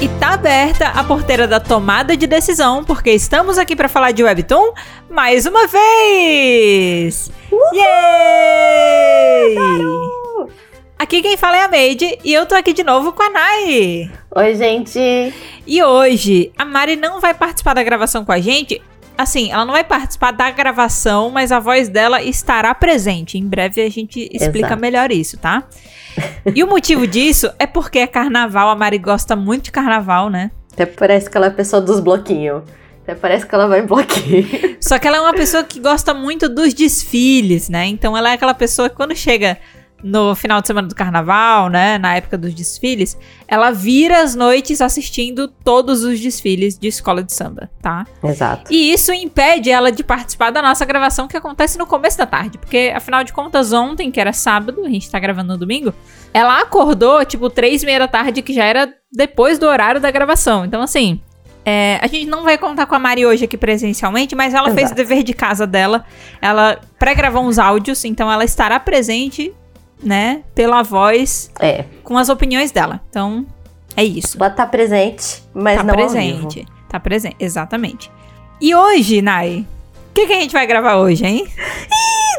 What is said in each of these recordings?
E tá aberta a porteira da tomada de decisão, porque estamos aqui para falar de Webtoon mais uma vez! Uhul! Yay! Aqui quem fala é a Made e eu tô aqui de novo com a Nai. Oi, gente. E hoje a Mari não vai participar da gravação com a gente. Assim, ela não vai participar da gravação, mas a voz dela estará presente. Em breve a gente explica Exato. melhor isso, tá? E o motivo disso é porque é carnaval, a Mari gosta muito de carnaval, né? Até parece que ela é a pessoa dos bloquinhos. Até parece que ela vai em bloquinho. Só que ela é uma pessoa que gosta muito dos desfiles, né? Então ela é aquela pessoa que quando chega no final de semana do carnaval, né, na época dos desfiles, ela vira as noites assistindo todos os desfiles de escola de samba, tá? Exato. E isso impede ela de participar da nossa gravação que acontece no começo da tarde, porque afinal de contas ontem, que era sábado, a gente tá gravando no domingo, ela acordou tipo três e meia da tarde, que já era depois do horário da gravação. Então assim, é, a gente não vai contar com a Mari hoje aqui presencialmente, mas ela Exato. fez o dever de casa dela. Ela pré-gravou uns áudios, então ela estará presente né, pela voz, é. com as opiniões dela. Então, é isso. Ela tá presente, mas tá não presente. Tá presente, exatamente. E hoje, Nai, o que, que a gente vai gravar hoje, hein?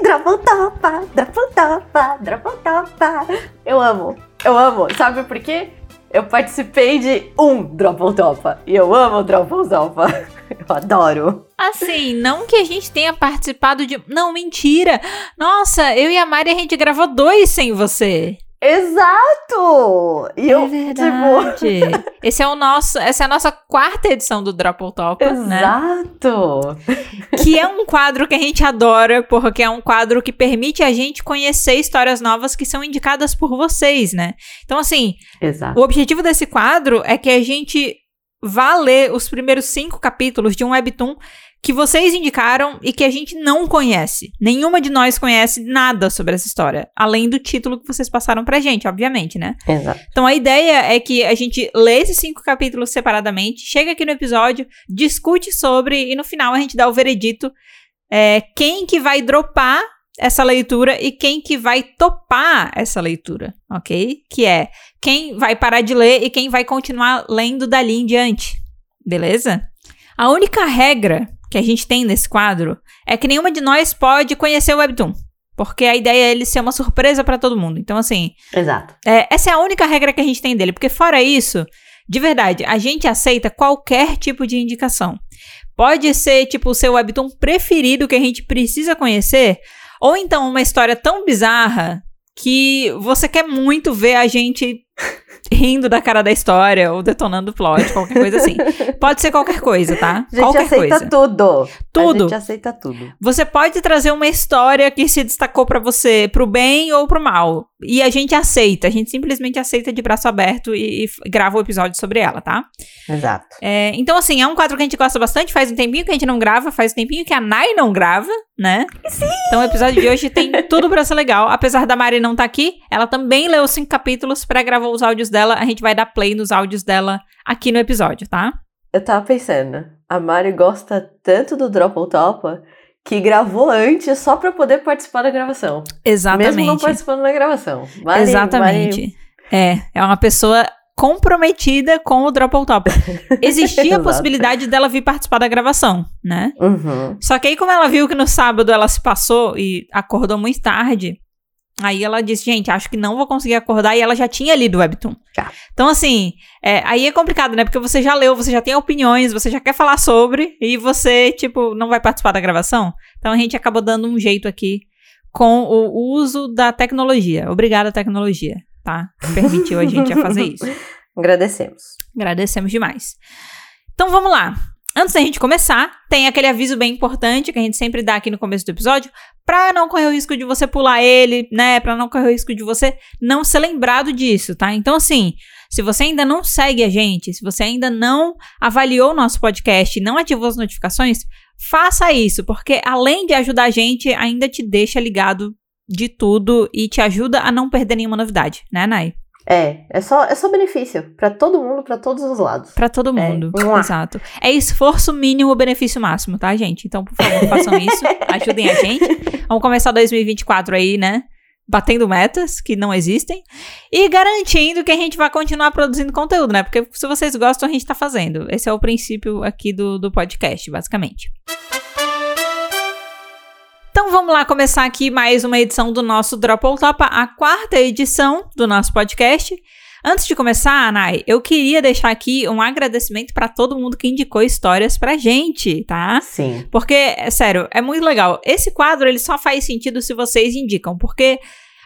Drapontopa, Drapontopa, Drapontopa. Eu amo, eu amo. Sabe por quê? Eu participei de um Dropotopa e eu amo Dropotopa. Eu adoro. Assim, não que a gente tenha participado de. Não, mentira! Nossa, eu e a Mari a gente gravou dois sem você. Exato! E é eu, verdade. Tipo... Esse é o nosso, essa é a nossa quarta edição do Drop Top, né? Exato! Que é um quadro que a gente adora, porque é um quadro que permite a gente conhecer histórias novas que são indicadas por vocês, né? Então, assim, Exato. o objetivo desse quadro é que a gente vá ler os primeiros cinco capítulos de um webtoon que vocês indicaram e que a gente não conhece. Nenhuma de nós conhece nada sobre essa história, além do título que vocês passaram pra gente, obviamente, né? Exato. Então a ideia é que a gente lê esses cinco capítulos separadamente, chega aqui no episódio, discute sobre e no final a gente dá o veredito é, quem que vai dropar essa leitura e quem que vai topar essa leitura, ok? Que é quem vai parar de ler e quem vai continuar lendo dali em diante, beleza? A única regra que a gente tem nesse quadro é que nenhuma de nós pode conhecer o Webtoon. Porque a ideia é ele ser uma surpresa para todo mundo. Então, assim. Exato. É, essa é a única regra que a gente tem dele. Porque, fora isso, de verdade, a gente aceita qualquer tipo de indicação. Pode ser, tipo, o seu Webtoon preferido que a gente precisa conhecer. Ou então uma história tão bizarra que você quer muito ver a gente rindo da cara da história ou detonando o plot, qualquer coisa assim. Pode ser qualquer coisa, tá? A gente qualquer aceita coisa. tudo. Tudo. A gente aceita tudo. Você pode trazer uma história que se destacou para você pro bem ou pro mal. E a gente aceita, a gente simplesmente aceita de braço aberto e, e grava o episódio sobre ela, tá? Exato. É, então, assim, é um quadro que a gente gosta bastante, faz um tempinho que a gente não grava, faz um tempinho que a Nai não grava, né? Sim. Então o episódio de hoje tem tudo pra ser legal. Apesar da Mari não estar tá aqui, ela também leu cinco capítulos, pré-gravou os áudios dela, a gente vai dar play nos áudios dela aqui no episódio, tá? Eu tava pensando, a Mari gosta tanto do Drop ou Topa que gravou antes só para poder participar da gravação. Exatamente. Mesmo não participando da gravação. Mari, Exatamente. Mari... É, é uma pessoa comprometida com o Drop Top. Existia a possibilidade dela vir participar da gravação, né? Uhum. Só que aí, como ela viu que no sábado ela se passou e acordou muito tarde, Aí ela disse, gente, acho que não vou conseguir acordar. E ela já tinha lido o Webtoon. Já. Então, assim, é, aí é complicado, né? Porque você já leu, você já tem opiniões, você já quer falar sobre, e você, tipo, não vai participar da gravação. Então a gente acabou dando um jeito aqui com o uso da tecnologia. Obrigada, tecnologia, tá? Que permitiu a gente a fazer isso. Agradecemos. Agradecemos demais. Então vamos lá. Antes da gente começar, tem aquele aviso bem importante que a gente sempre dá aqui no começo do episódio, para não correr o risco de você pular ele, né? Para não correr o risco de você não ser lembrado disso, tá? Então, assim, se você ainda não segue a gente, se você ainda não avaliou o nosso podcast e não ativou as notificações, faça isso, porque além de ajudar a gente, ainda te deixa ligado de tudo e te ajuda a não perder nenhuma novidade, né, Nai? É, é só, é só benefício para todo mundo, para todos os lados. Para todo é, mundo, é. exato. É esforço mínimo, benefício máximo, tá, gente? Então, por favor, façam isso, ajudem a gente. Vamos começar 2024 aí, né? batendo metas que não existem e garantindo que a gente vai continuar produzindo conteúdo, né? Porque se vocês gostam, a gente tá fazendo. Esse é o princípio aqui do, do podcast, basicamente. Então vamos lá começar aqui mais uma edição do nosso Drop ou Topa, a quarta edição do nosso podcast. Antes de começar, Anai, eu queria deixar aqui um agradecimento para todo mundo que indicou histórias pra gente, tá? Sim. Porque, sério, é muito legal. Esse quadro, ele só faz sentido se vocês indicam, porque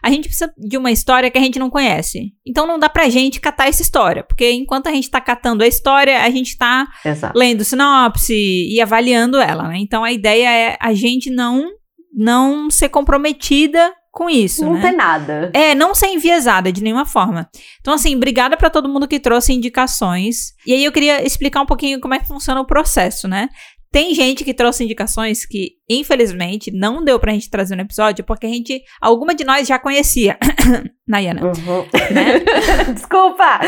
a gente precisa de uma história que a gente não conhece. Então não dá pra gente catar essa história, porque enquanto a gente tá catando a história, a gente tá Exato. lendo sinopse e avaliando ela, né? Então a ideia é a gente não não ser comprometida com isso, Não né? tem nada. É, não ser enviesada de nenhuma forma. Então, assim, obrigada pra todo mundo que trouxe indicações. E aí eu queria explicar um pouquinho como é que funciona o processo, né? Tem gente que trouxe indicações que, infelizmente, não deu pra gente trazer no episódio, porque a gente, alguma de nós já conhecia. Nayana, Uhum. né? Desculpa!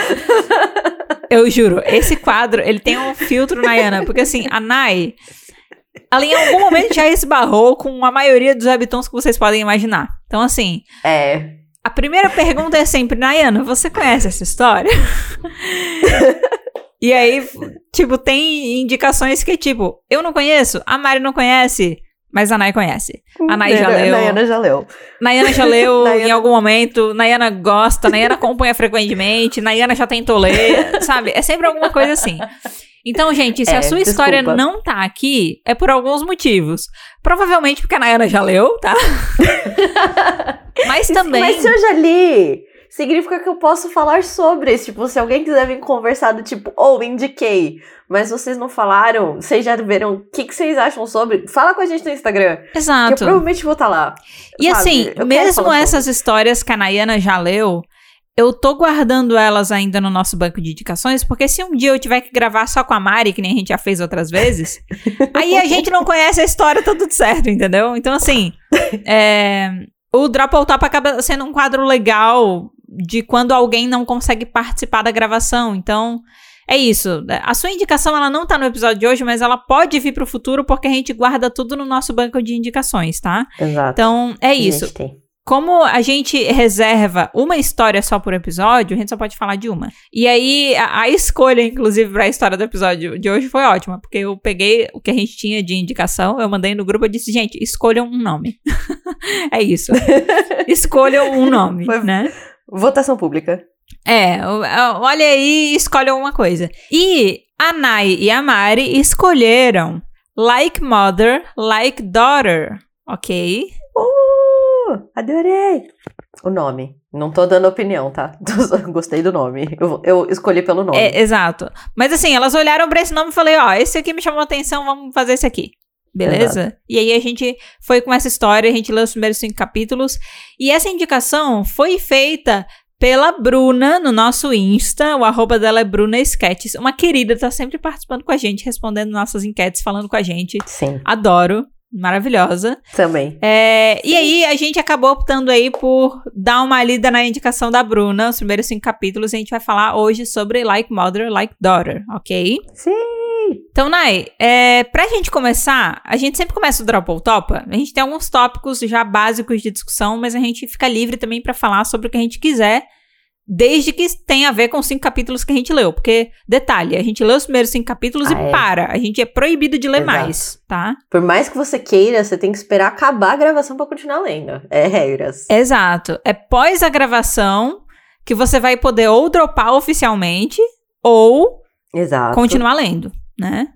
Eu juro, esse quadro, ele tem um filtro, Nayana, porque assim, a Nay, ela em algum momento já esbarrou com a maioria dos webtoons que vocês podem imaginar. Então, assim, É. A primeira pergunta é sempre, Nayana, você conhece essa história? e aí, tipo, tem indicações que, tipo, eu não conheço, a Mari não conhece, mas a Nay conhece. A Nay já leu. Nayana já leu. Nayana já leu Nayana- em algum momento, Nayana gosta, Nayana acompanha frequentemente, Nayana já tentou ler, sabe? É sempre alguma coisa assim. Então, gente, se É, a sua história desculpa. não tá aqui, é por alguns motivos. Provavelmente porque a Nayana já leu, tá? Mas também. Mas se eu já li, significa que eu posso falar sobre. Tipo, se alguém quiser vir conversar do tipo, ou indiquei, mas vocês não falaram, vocês já viram o que, que vocês acham sobre, fala com a gente no Instagram. Que eu Exato. provavelmente vou estar lá. E sabe? assim, Eu mesmo essas histórias que a Nayana já leu, eu tô guardando elas ainda no nosso banco de indicações, porque se um dia eu tiver que gravar só com a Mari, que nem a gente já fez outras vezes, aí a gente não conhece a história, tá tudo certo, entendeu? Então, assim, é, o Drop ou Top acaba sendo um quadro legal de quando alguém não consegue participar da gravação. Então, é isso. A sua indicação, ela não tá no episódio de hoje, mas ela pode vir pro futuro, porque a gente guarda tudo no nosso banco de indicações, tá? Exato. Então, é isso. Gente, tem. Como a gente reserva uma história só por episódio, a gente só pode falar de uma. E aí, a, a escolha, inclusive, pra história do episódio de hoje foi ótima, porque eu peguei o que a gente tinha de indicação, eu mandei no grupo e disse, gente, escolham um nome. é isso. escolham um nome, Foi- né? Votação pública. É, olha aí e escolhe alguma coisa. E a Nai e a Mari escolheram Like Mother, Like Daughter, ok? Uh, adorei! O nome. Não tô dando opinião, tá? Gostei do nome. Eu, eu escolhi pelo nome. É, exato. Mas assim, elas olharam pra esse nome e falei, ó, esse aqui me chamou a atenção, vamos fazer esse aqui. Beleza? E aí a gente foi com essa história, a gente leu os primeiros cinco capítulos. E essa indicação foi feita pela Bruna no nosso Insta. O arroba dela é Bruna Sketches. Uma querida, tá sempre participando com a gente, respondendo nossas enquetes, falando com a gente. Sim, Adoro. Maravilhosa. também. É, e aí a gente acabou optando aí por dar uma lida na indicação da Bruna, os primeiros cinco capítulos, e a gente vai falar hoje sobre Like Mother, Like Daughter, ok? Sim! Então, Nai, é, pra gente começar, a gente sempre começa o Drop ou Topa, a gente tem alguns tópicos já básicos de discussão, mas a gente fica livre também pra falar sobre o que a gente quiser, desde que tenha a ver com os cinco capítulos que a gente leu, porque, detalhe, a gente lê os primeiros cinco capítulos Ah, e é. para, a gente é proibido de ler Exato. mais, tá? Por mais que você queira, você tem que esperar acabar a gravação pra continuar lendo. É regras. Exato. É pós a gravação que você vai poder ou dropar oficialmente ou Exato. continuar lendo, né?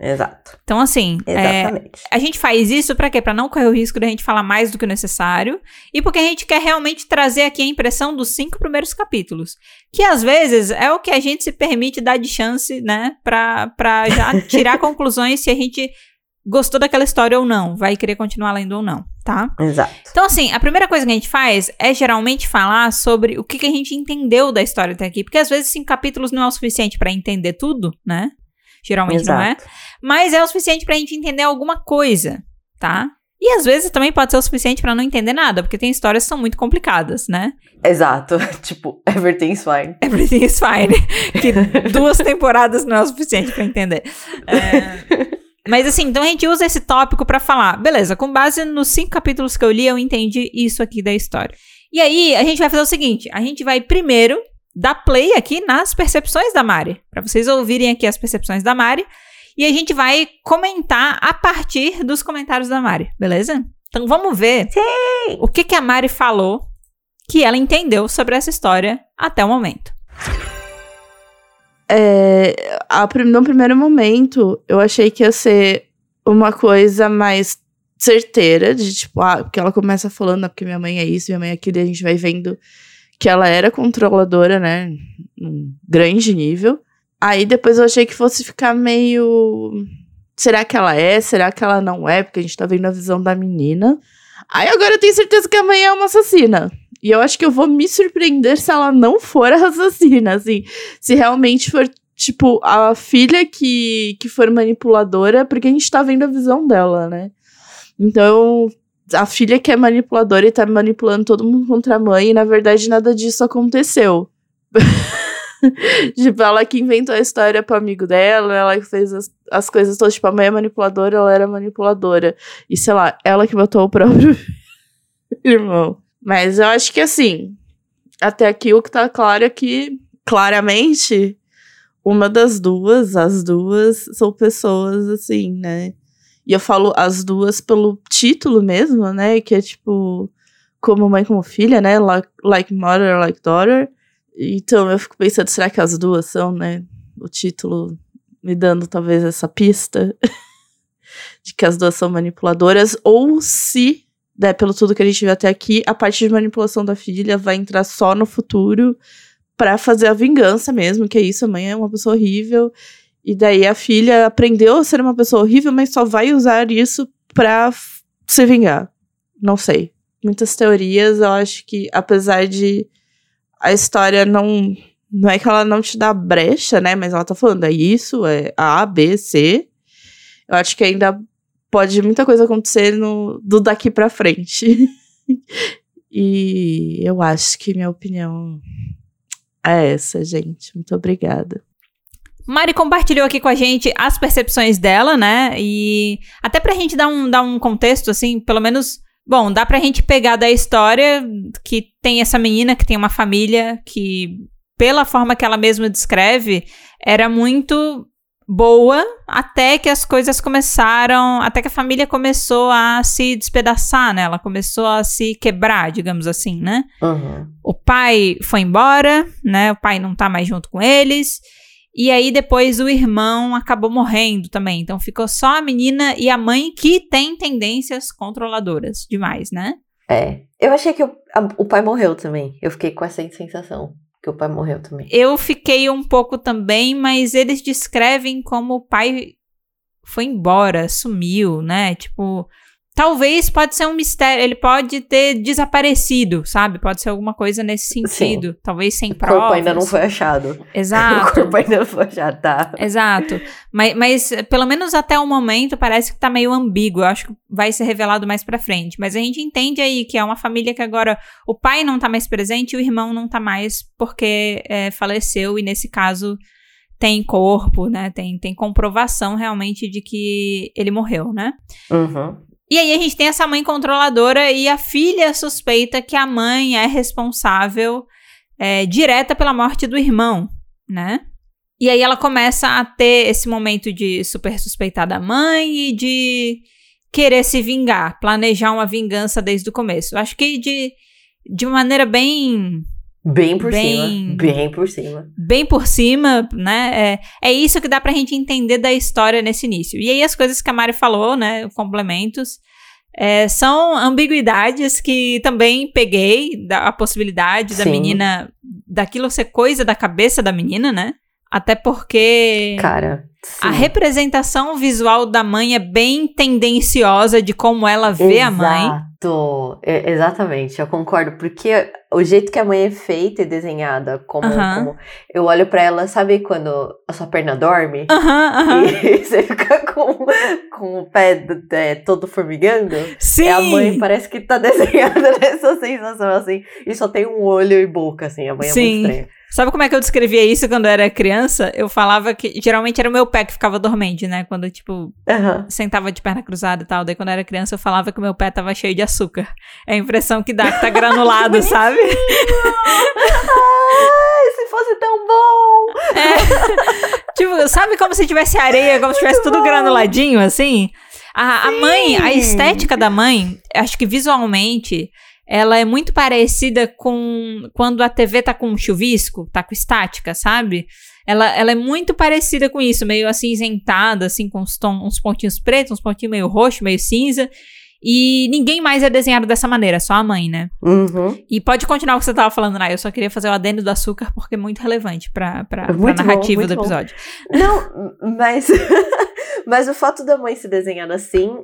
Exato. Então, assim, é, Exatamente. a gente faz isso pra quê? Pra não correr o risco de a gente falar mais do que o necessário e porque a gente quer realmente trazer aqui a impressão dos cinco primeiros capítulos. Que às vezes é o que a gente se permite dar de chance, né? Pra, pra já tirar conclusões se a gente gostou daquela história ou não, vai querer continuar lendo ou não, tá? Exato. Então, assim, a primeira coisa que a gente faz é geralmente falar sobre o que, que a gente entendeu da história até aqui. Porque às vezes cinco capítulos não é o suficiente pra entender tudo, né? Geralmente não é. Exato. Mas é o suficiente pra gente entender alguma coisa, tá? E às vezes também pode ser o suficiente pra não entender nada, porque tem histórias que são muito complicadas, né? Exato. tipo, everything's fine. Everything is fine. que duas temporadas não é o suficiente pra entender. É, Mas assim, então a gente usa esse tópico pra falar, beleza, com base nos cinco capítulos que eu li, eu entendi isso aqui da história. E aí, a gente vai fazer o seguinte: a gente vai primeiro dar play aqui nas percepções da Mari, para vocês ouvirem aqui as percepções da Mari, e a gente vai comentar a partir dos comentários da Mari, beleza? Então vamos ver Sim. o que, que a Mari falou que ela entendeu sobre essa história até o momento. É, a, no primeiro momento, eu achei que ia ser uma coisa mais certeira, de tipo, ah, porque ela começa falando, ah, porque minha mãe é isso, minha mãe é aquilo, e a gente vai vendo que ela era controladora, né, num grande nível. Aí depois eu achei que fosse ficar meio. Será que ela é? Será que ela não é? Porque a gente tá vendo a visão da menina. Aí agora eu tenho certeza que a mãe é uma assassina. E eu acho que eu vou me surpreender se ela não for assassina, assim. Se realmente for, tipo, a filha que, que for manipuladora, porque a gente tá vendo a visão dela, né? Então, a filha que é manipuladora e tá manipulando todo mundo contra a mãe, e na verdade nada disso aconteceu. tipo, ela que inventou a história pro amigo dela, ela que fez as, as coisas todas. Tipo, a mãe é manipuladora, ela era manipuladora. E sei lá, ela que matou o próprio irmão. Mas eu acho que assim, até aqui o que tá claro é que, claramente, uma das duas, as duas, são pessoas assim, né? E eu falo as duas pelo título mesmo, né? Que é tipo, como mãe, como filha, né? Like, like mother, like daughter. Então eu fico pensando, será que as duas são, né? O título me dando talvez essa pista de que as duas são manipuladoras, ou se, né, pelo tudo que a gente viu até aqui, a parte de manipulação da filha vai entrar só no futuro pra fazer a vingança mesmo, que é isso, a mãe é uma pessoa horrível, e daí a filha aprendeu a ser uma pessoa horrível, mas só vai usar isso pra se vingar. Não sei. Muitas teorias, eu acho que apesar de a história não. Não é que ela não te dá brecha, né? Mas ela tá falando, é isso, é A, B, C. Eu acho que ainda pode muita coisa acontecer no, do daqui pra frente. e eu acho que minha opinião é essa, gente. Muito obrigada. Mari compartilhou aqui com a gente as percepções dela, né? E até pra gente dar um, dar um contexto, assim, pelo menos. Bom, dá pra gente pegar da história que tem essa menina que tem uma família que, pela forma que ela mesma descreve, era muito boa até que as coisas começaram. Até que a família começou a se despedaçar, né? Ela começou a se quebrar, digamos assim, né? Uhum. O pai foi embora, né? O pai não tá mais junto com eles. E aí depois o irmão acabou morrendo também. Então ficou só a menina e a mãe que tem tendências controladoras demais, né? É. Eu achei que o, a- o pai morreu também. Eu fiquei com essa sensação. Que o pai morreu também. Eu fiquei um pouco também, mas eles descrevem como o pai foi embora, sumiu, né? Tipo, talvez pode ser um mistério, ele pode ter desaparecido, sabe? Pode ser alguma coisa nesse sentido, talvez sem O provas. corpo ainda não foi achado. O Exato. corpo ainda não foi achado, tá? Exato. Mas, mas, pelo menos até o momento, parece que tá meio ambíguo. Eu acho que vai ser revelado mais pra frente. Mas a gente entende aí que é uma família que agora o pai não tá mais presente e o irmão não tá mais porque eh, faleceu. E nesse caso tem corpo, né? Tem, tem comprovação realmente de que ele morreu, né? Uhum. E aí a gente tem essa mãe controladora e a filha suspeita que a mãe é responsável é, direta pela morte do irmão, né? E aí ela começa a ter esse momento de super suspeitar da mãe e de querer se vingar, planejar uma vingança desde o começo. Eu acho que de, de maneira bem Bem por Bem- cima. Bem por cima. bem por cima, né? É, é isso que dá pra gente entender da história nesse início. E aí as coisas que a Mari falou, né? Complementos. é, são ambiguidades que também peguei da a possibilidade da Sim. menina daquilo ser coisa da cabeça da menina, né? Até porque Cara. A sim. representação visual da mãe é bem tendenciosa de como ela vê a mãe. Exato. É, exatamente, eu concordo. Porque o jeito que a mãe é feita e desenhada, como, como eu olho pra ela, sabe quando a sua perna dorme? E você fica com, com o pé é, todo formigando? Sim! É a mãe, parece que tá desenhada nessa sensação assim. E só tem um olho e boca, assim. A mãe é Sim. muito estranha. Sabe como é que eu descrevia isso quando eu era criança? Eu falava que geralmente era o meu pé que ficava dormente, né? Quando eu, tipo, Aham. sentava de perna cruzada e tal. Daí quando eu era criança eu falava que o meu pé tava cheio de açúcar. É a impressão que dá, que tá granulado, sabe? Ai, se fosse tão bom! É. tipo, sabe como se tivesse areia, como se tivesse tudo granuladinho, assim? A, a mãe, a estética da mãe, acho que visualmente, ela é muito parecida com quando a TV tá com chuvisco, tá com estática, sabe? Ela, ela é muito parecida com isso, meio acinzentada, assim, com uns, tom, uns pontinhos pretos, uns pontinhos meio roxo, meio cinza. E ninguém mais é desenhado dessa maneira, só a mãe, né? Uhum. E pode continuar o que você tava falando, Nay. Eu só queria fazer o adendo do açúcar porque é muito relevante pra, pra, pra Muito bom, narrativa muito do bom. episódio. Não, mas. mas o fato da mãe ser desenhada assim.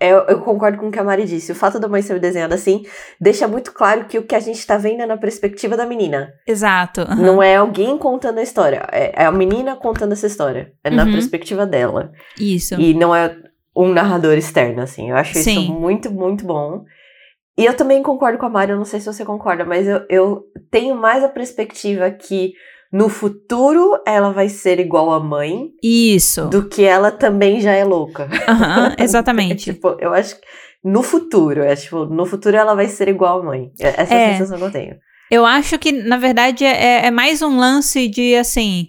Eu, eu concordo com o que a Mari disse. O fato da mãe ser desenhada assim deixa muito claro que o que a gente tá vendo é na perspectiva da menina. Exato. aham. Não é alguém contando a história. É, é a menina contando essa história. É na Uhum. perspectiva dela. Isso. E não é um narrador externo, assim. Eu acho Sim. isso muito, muito bom. E eu também concordo com a Mari, eu não sei se você concorda, mas eu, eu tenho mais a perspectiva que no futuro ela vai ser igual à mãe Isso. do que ela também já é louca. É, exatamente. tipo, eu acho que no futuro, é tipo, no futuro ela vai ser igual à mãe. É- Essa É. sensação que eu tenho. Eu acho que, na verdade, é, é mais um lance de assim.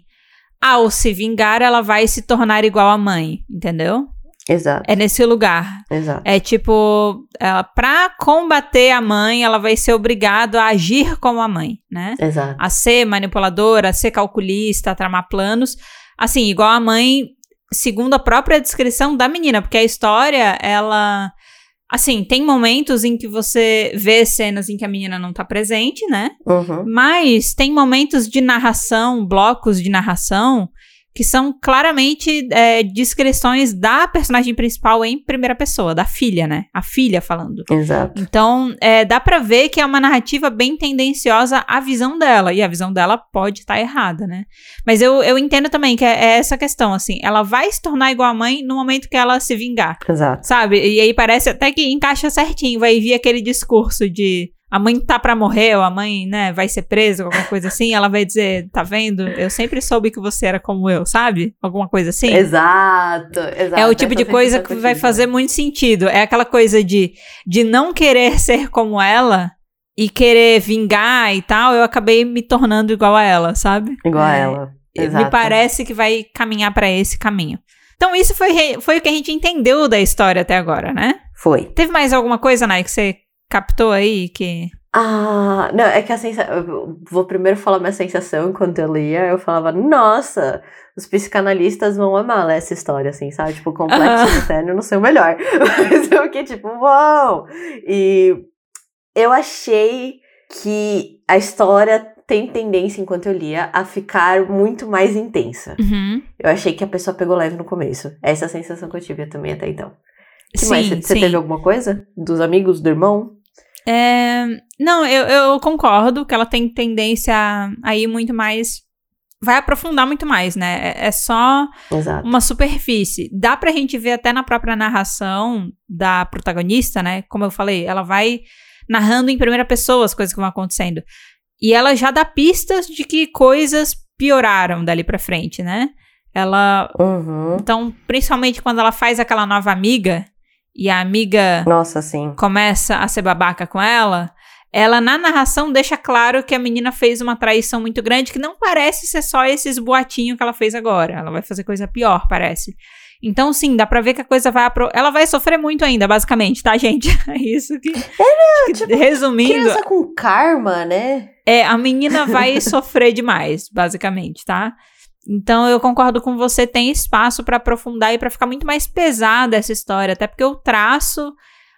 Ao se vingar, ela vai se tornar igual à mãe, entendeu? Exato, É nesse lugar. exato. É tipo, ela, pra combater a mãe, ela vai ser obrigada a agir como a mãe, né? Exato. a ser manipuladora, a ser calculista, a tramar planos. Assim, igual a mãe, segundo a própria descrição da menina, porque a história, ela. Assim, tem momentos em que você vê cenas em que a menina não tá presente, né? Uhum. Mas tem momentos de narração, blocos de narração, que são claramente é, descrições da personagem principal em primeira pessoa, da filha, né? A filha falando. Exato. Então, é, dá pra ver que é uma narrativa bem tendenciosa à visão dela. E a visão dela pode estar errada, né? Mas eu, eu entendo também que é, é essa questão, assim. Ela vai se tornar igual à mãe no momento que ela se vingar, Exato. sabe? E aí parece até que encaixa certinho. Vai vir aquele discurso de... A mãe tá pra morrer, ou a mãe, né, vai ser presa, qualquer coisa assim. Ela vai dizer, tá vendo? Eu sempre soube que você era como eu, sabe? Alguma coisa assim. Exato, exato. É o tipo de coisa que vai fazer muito sentido. É aquela coisa de, de não querer ser como ela e querer vingar e tal. Eu acabei me tornando igual a ela, sabe? Igual a É, ela. Me Exato. parece que vai caminhar pra esse caminho. Então, isso foi, foi o que a gente entendeu da história até agora, né? Foi. Teve mais alguma coisa, Nai, que você captou aí? Que... Ah, não, é que a sensação. Eu vou primeiro falar minha sensação enquanto eu lia. Eu falava, nossa, os psicanalistas vão amar essa história, assim, sabe? Tipo, complexo Aham. eterno, não sei o melhor. Mas eu fiquei tipo, uau! E eu achei que a história tem tendência, enquanto eu lia, a ficar muito mais intensa. Uhum. Eu achei que a pessoa pegou leve no começo. Essa é a sensação que eu tive também até então. Que sim, mais? Você teve alguma coisa? Dos amigos, do irmão? É, não, eu, eu concordo que ela tem tendência a, a ir muito mais. Vai aprofundar muito mais, né? É, é só Exato. uma superfície. Dá pra gente ver até na própria narração da protagonista, né? Como eu falei, ela vai narrando em primeira pessoa as coisas que vão acontecendo. E ela já dá pistas de que coisas pioraram dali pra frente, né? Ela. Uhum. Então, principalmente quando ela faz aquela nova amiga e a amiga Nossa, sim. começa a ser babaca com ela, ela na narração deixa claro que a menina fez uma traição muito grande, que não parece ser só esses boatinhos que ela fez agora. Ela vai fazer coisa pior, parece. Então, sim, dá pra ver que a coisa vai. Apro... Ela vai sofrer muito ainda, basicamente, tá, gente? É isso que. que tipo, resumindo, Criança com karma, né? é, a menina vai sofrer demais, basicamente, tá? Então eu concordo com você, tem espaço pra aprofundar e pra ficar muito mais pesada essa história, até porque o traço,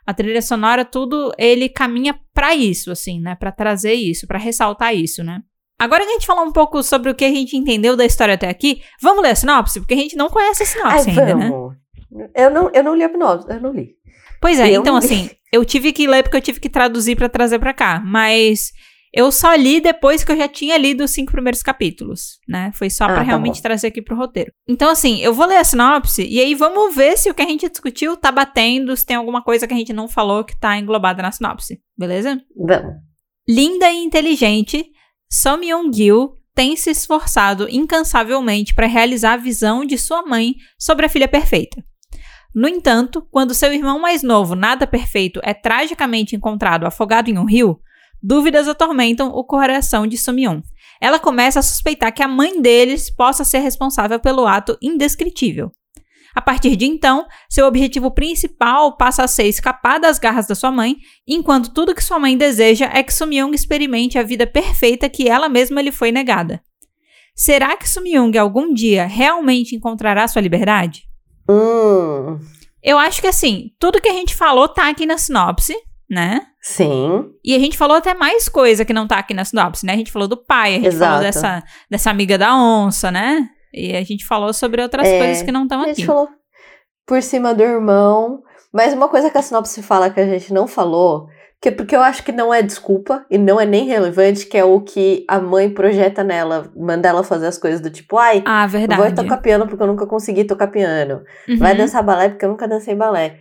a trilha sonora, tudo, ele caminha pra isso, assim, né? Pra trazer isso, pra ressaltar isso, né? Agora que a gente falou um pouco sobre o que a gente entendeu da história até aqui, vamos ler a sinopse? Porque a gente não conhece a sinopse Ai, ainda, né? vamos. Eu não, eu não li a sinopse, eu não li. Pois é, Eu então assim, eu tive que ler porque eu tive que traduzir pra trazer pra cá, mas eu só li depois que eu já tinha lido os cinco primeiros capítulos, né? Foi só Ah, pra tá realmente bom. trazer aqui pro roteiro. Então assim, eu vou ler a sinopse e aí vamos ver se o que a gente discutiu tá batendo, se tem alguma coisa que a gente não falou que tá englobada na sinopse, beleza? Vamos. Linda e inteligente, Som Young-gil tem se esforçado incansavelmente para realizar a visão de sua mãe sobre a filha perfeita. No entanto, quando seu irmão mais novo, nada perfeito, é tragicamente encontrado afogado em um rio, dúvidas atormentam o coração de Sumion. Ela começa a suspeitar que a mãe deles possa ser responsável pelo ato indescritível. A partir de então, seu objetivo principal passa a ser escapar das garras da sua mãe, enquanto tudo que sua mãe deseja é que Sumyong experimente a vida perfeita que ela mesma lhe foi negada. Será que Sumyong algum dia realmente encontrará sua liberdade? Hum, Eu acho que assim, tudo que a gente falou tá aqui na sinopse, né? sim. E a gente falou até mais coisa que não tá aqui na sinopse, né? A gente falou do pai, a gente Exato. falou dessa, dessa amiga da onça, né? E a gente falou sobre outras É, coisas que não estão A aqui. gente falou por cima do irmão. Mas uma coisa que a sinopse fala que a gente não falou, que é porque eu acho que não é desculpa e não é nem relevante, que é o que a mãe projeta nela, manda ela fazer as coisas do tipo, ai, Ah, verdade. vou tocar piano porque eu nunca consegui tocar piano. Uhum. Vai dançar balé porque eu nunca dancei balé.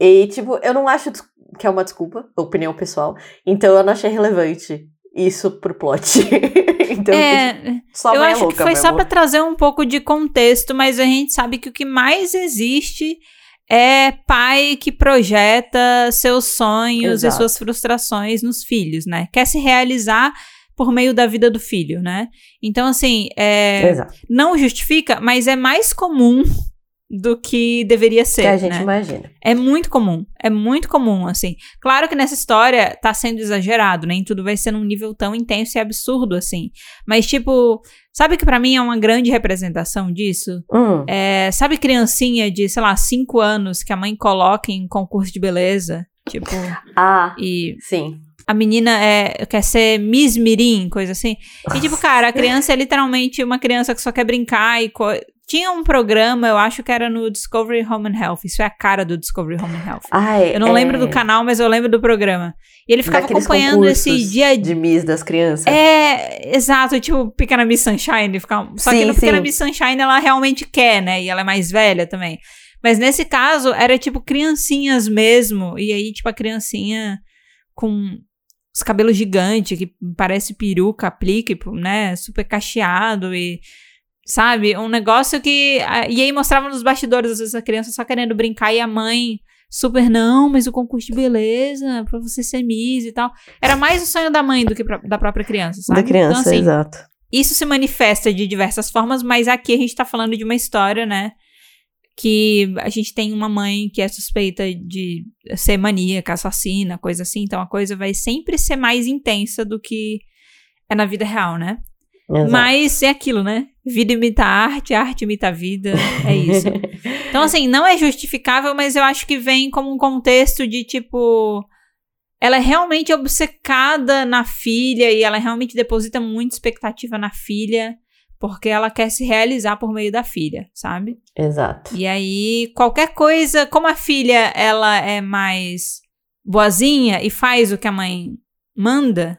E, tipo, eu não acho que é uma desculpa, opinião pessoal. Então eu não achei relevante isso pro plot. então, É, só eu acho louca que foi só pra trazer um pouco de contexto, mas a gente sabe que o que mais existe é pai que projeta seus sonhos e Exato. suas frustrações nos filhos, né? Quer se realizar por meio da vida do filho, né? Então, assim, é, não justifica, mas é mais comum do que deveria ser, que a gente né? imagina. É muito comum, é muito comum, assim. Claro que nessa história tá sendo exagerado, nem tudo vai ser num nível tão intenso e absurdo assim. Mas, tipo, sabe que pra mim é uma grande representação disso? Hum, É, sabe criancinha de, sei lá, 5 anos que a mãe coloca em concurso de beleza? Tipo, Ah, e sim. a menina é, quer ser Miss Mirim, coisa assim. E, tipo, cara, a criança é literalmente uma criança que só quer brincar e. Tinha um programa, eu acho que era no Discovery Home and Health. Isso é a cara do Discovery Home and Health. Ai, Eu não é, lembro do canal, mas eu lembro do programa. E ele ficava daqueles acompanhando esse dia de Miss das crianças. É, exato, tipo Pequena Miss Sunshine. ficava- Só que Sim, no Pequena sim. Miss Sunshine ela realmente quer, né? E ela é mais velha também. Mas nesse caso, era tipo criancinhas mesmo. E aí, tipo, a criancinha com os cabelos gigantes, que parece peruca, aplique, né? Super cacheado e. Sabe? Um negócio que. E aí mostrava nos bastidores, às vezes, a criança só querendo brincar e a mãe super, não, mas o concurso de beleza, pra você ser Miss e tal. Era mais o sonho da mãe do que pra- da própria criança, sabe? da criança, Então, assim, exato. isso se manifesta de diversas formas, mas aqui a gente tá falando de uma história, né? Que a gente tem uma mãe que é suspeita de ser maníaca, assassina, coisa assim. Então a coisa vai sempre ser mais intensa do que é na vida real, né? Exato. Mas é aquilo, né? Vida imita arte, arte imita vida. É isso. Então, assim, não é justificável, mas eu acho que vem como um contexto de tipo. Ela é realmente obcecada na filha e ela realmente deposita muita expectativa na filha, porque ela quer se realizar por meio da filha, sabe? Exato. E aí, qualquer coisa, como a filha ela é mais boazinha e faz o que a mãe manda,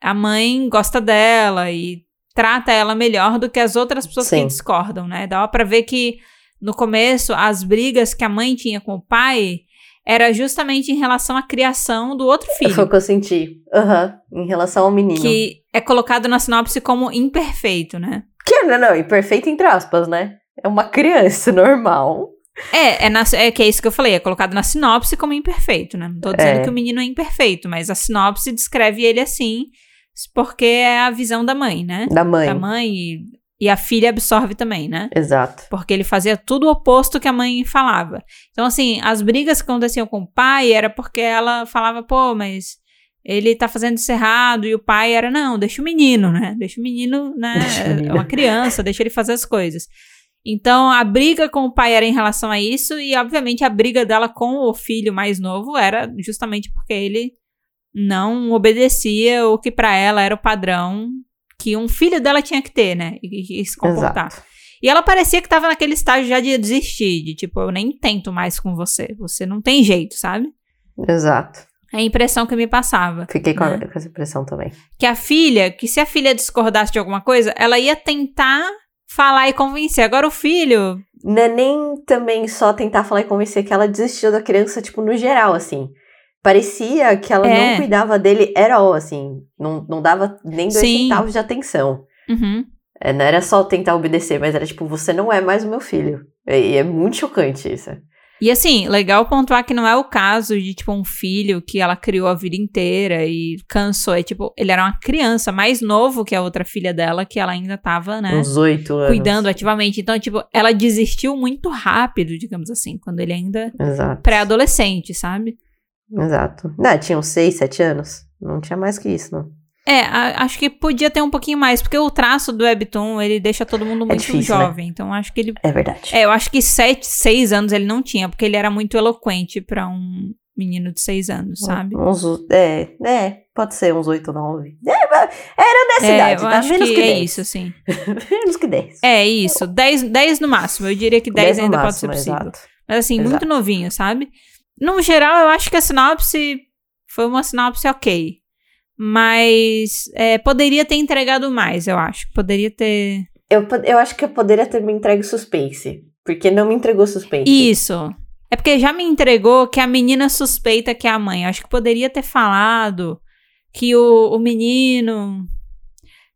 a mãe gosta dela e trata ela melhor do que as outras pessoas que Sim. discordam, né? Dá pra ver que no começo as brigas que a mãe tinha com o pai era justamente em relação à criação do outro Foi o filho, que eu senti. Aham. Em relação ao menino. que é colocado na sinopse como imperfeito, né? Que, não, não, imperfeito entre aspas, né? É uma criança normal. É, é, na- é que é isso que eu falei, é colocado na sinopse como imperfeito, né? Não tô dizendo É. que o menino é imperfeito, mas a sinopse descreve ele assim, porque é a visão da mãe, né? Da mãe. Da mãe e, e a filha absorve também, né? Exato. Porque ele fazia tudo o oposto que a mãe falava. Então, assim, as brigas que aconteciam com o pai era porque ela falava, pô, mas ele tá fazendo isso errado, e o pai era, não, deixa o menino, né? Deixa o menino, né? Deixa o É uma criança, deixa ele fazer as coisas. Então, a briga com o pai era em relação a isso, e obviamente a briga dela com o filho mais novo era justamente porque ele não obedecia o que pra ela era o padrão que um filho dela tinha que ter, né? E, e se comportar. Exato. E ela parecia que tava naquele estágio já de desistir, de tipo, eu nem tento mais com você, você não tem jeito, sabe? Exato. É a impressão que me passava. Fiquei com, a- Né? com essa impressão também. Que a filha, que se a filha discordasse de alguma coisa, ela ia tentar falar e convencer. Agora o filho, Não é nem também só tentar falar e convencer que ela desistiu da criança, tipo, no geral, assim. Parecia que ela É. não cuidava dele at all, assim. Não, não dava nem dois Sim. centavos de atenção. Uhum. É, não era só tentar obedecer, mas era tipo, você não é mais o meu filho. E é muito chocante isso. E assim, legal pontuar que não é o caso de, tipo, um filho que ela criou a vida inteira e cansou. É tipo, ele era uma criança mais novo que a outra filha dela, que ela ainda tava, né? Uns oito anos. Cuidando ativamente. Então, tipo, ela desistiu muito rápido, digamos assim, quando ele ainda pré-adolescente, sabe? Exato. Não, tinha uns seis, sete anos. Não tinha mais que isso, não. É, a- acho que podia ter um pouquinho mais, porque o traço do Webtoon, ele deixa todo mundo muito difícil, né? jovem. Então, acho que ele É verdade. É, eu acho que sete, seis anos ele não tinha, porque ele era muito eloquente pra um menino de seis anos, sabe? Uns, é, é, pode ser uns oito, nove. É, mas era nessa É, idade, tá? acho Menos que, que, é 10. isso, sim. Menos que 10. É isso, dez, dez no máximo. Eu diria que dez, no ainda pode máximo, ser possível. Exato. Mas assim, muito Exato. novinho, sabe? No geral, eu acho que a sinopse foi uma sinopse ok. Mas é, poderia ter entregado mais, eu acho. Poderia ter. Eu, eu acho que eu poderia ter me entregue suspense. Porque não me entregou suspense. Isso. É porque já me entregou que a menina suspeita que é a mãe. Eu acho que poderia ter falado que o, o menino.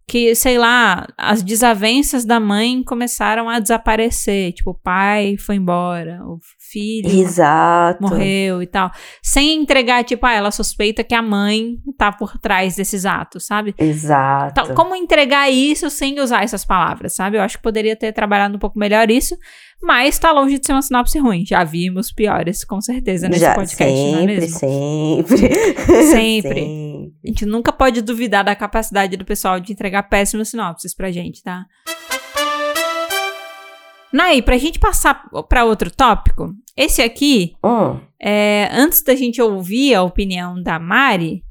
Que, sei lá, as desavenças da mãe começaram a desaparecer. Tipo, o pai foi embora, o filho Exato. morreu e tal. Sem entregar, tipo, ah, ela suspeita que a mãe tá por trás desses atos, sabe? Exato. Então, como entregar isso sem usar essas palavras, sabe? Eu acho que poderia ter trabalhado um pouco melhor isso, mas tá longe de ser uma sinopse ruim. Já vimos piores, com certeza, nesse Já, podcast, não é sempre, mesmo? sempre. Sempre. A gente nunca pode duvidar da capacidade do pessoal de entregar péssimas sinopses pra gente, tá? Nai, pra gente passar pra outro tópico, esse aqui Hum, é, antes da gente ouvir a opinião da Mari,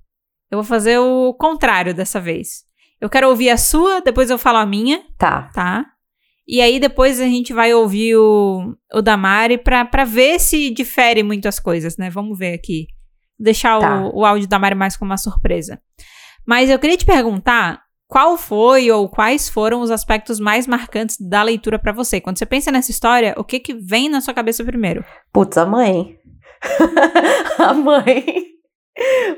eu vou fazer o contrário dessa vez. Eu quero ouvir a sua, depois eu falo a minha, tá. tá? E aí depois a gente vai ouvir o, o da Mari pra, pra ver se difere muito as coisas, né? Vamos ver aqui. Deixar Tá. o, o áudio da Mari mais como uma surpresa. Mas eu queria te perguntar qual foi ou quais foram os aspectos mais marcantes da leitura pra você. Quando você pensa nessa história, o que que vem na sua cabeça primeiro? Putz, a mãe. a mãe.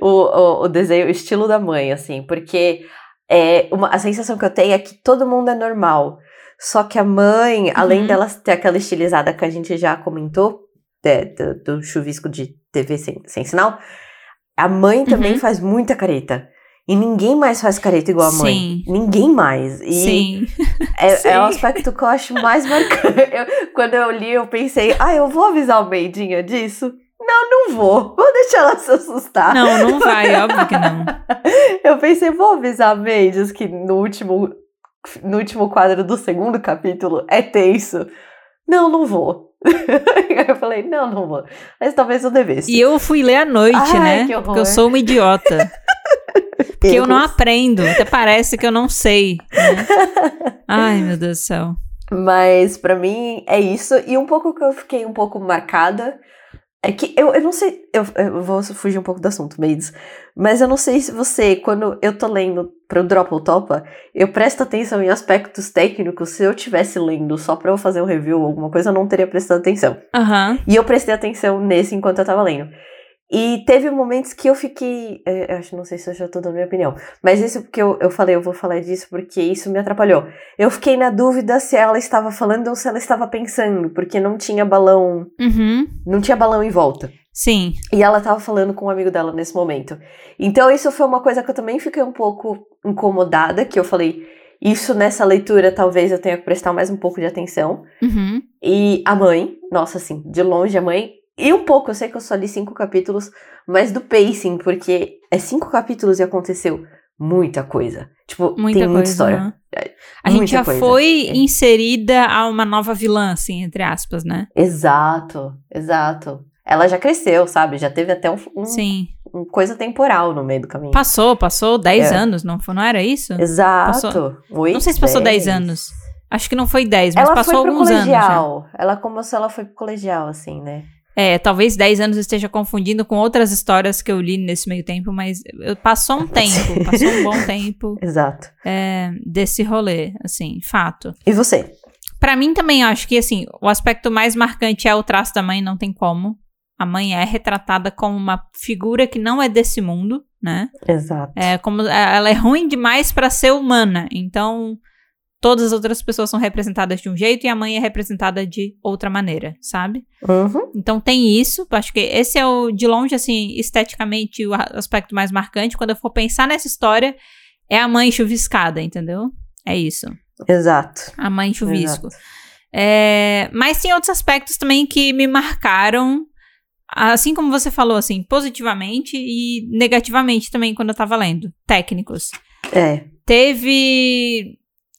O, o, o desenho, o estilo da mãe, assim, porque é uma, a sensação que eu tenho é que todo mundo é normal. Só que a mãe, além Uhum. dela ter aquela estilizada que a gente já comentou, de- do, do chuvisco de TV sem, sem sinal, a mãe também Uhum. faz muita careta. E ninguém mais faz careta igual a mãe. Sim. Ninguém mais. E Sim. é, Sim. é o aspecto que eu acho mais marcante. Eu- quando eu li, eu pensei, ah, eu vou avisar o Meidinha disso? Não, não vou. Vou deixar ela se assustar. Não, não vai, óbvio que não. Eu pensei, vou avisar a Meidias que no último, no último quadro do segundo capítulo é tenso. Não, não vou. Eu falei, não, não vou. Mas talvez eu devesse. E eu fui ler à noite, Ai, né? Porque eu sou uma idiota. Porque eu não aprendo. Até parece que eu não sei. né? Ai, meu Deus do céu. Mas pra mim é isso. E um pouco que eu fiquei um pouco marcada é que eu, eu não sei. Eu, eu vou fugir um pouco do assunto, Maids. Mas eu não sei se você, quando eu tô lendo pro Drop ou Topa, eu presto atenção em aspectos técnicos. Se eu tivesse lendo só pra eu fazer um review ou alguma coisa, eu não teria prestado atenção. Aham. E eu prestei atenção nesse enquanto eu tava lendo. E teve momentos que eu fiquei. é, Eu acho, não sei se eu já tô dando minha opinião. Mas isso porque eu, eu falei, eu vou falar disso porque isso me atrapalhou. Eu fiquei na dúvida se ela estava falando ou se ela estava pensando, porque não tinha balão. Uhum. Não tinha balão em volta. Sim. E ela tava falando com um amigo dela nesse momento. Então, isso foi uma coisa que eu também fiquei um pouco incomodada, que eu falei, isso nessa leitura talvez eu tenha que prestar mais um pouco de atenção. Uhum. E a mãe, nossa, assim, de longe a mãe. E um pouco, eu sei que eu só li cinco capítulos, mas do pacing, porque é cinco capítulos e aconteceu muita coisa. Tipo, Muita tem coisa. muita história. aham. A Muita gente já coisa. foi É. inserida a uma nova vilã, assim, entre aspas, né? Exato, exato. Ela já cresceu, sabe? Já teve até um, um, Sim. um coisa temporal no meio do caminho. Passou, passou 10 É. anos, não, foi- não era isso? Exato. Passou- Não sei se passou 10 anos. Acho que não foi 10, mas Ela passou alguns anos já. colegial. Ela começou, ela foi pro colegial, assim, né? É, talvez 10 anos eu esteja confundindo com outras histórias que eu li nesse meio tempo, mas passou um tempo, passou um bom tempo Exato. é, desse rolê, assim, fato. E você? Pra mim também, eu acho que, assim, o aspecto mais marcante é o traço da mãe, não tem como. A mãe é retratada como uma figura que não é desse mundo. né? Exato. É como ela é ruim demais pra ser humana. Então, todas as outras pessoas são representadas de um jeito e a mãe é representada de outra maneira, sabe? Uhum. Então tem isso. Acho que esse é o de longe assim, esteticamente o aspecto mais marcante quando eu for pensar nessa história é a mãe chuviscada, entendeu? É isso. Exato. A mãe chuvisco. É, mas tem outros aspectos também que me marcaram, assim como você falou, assim, positivamente e negativamente também quando eu tava lendo. Técnicos. É. Teve.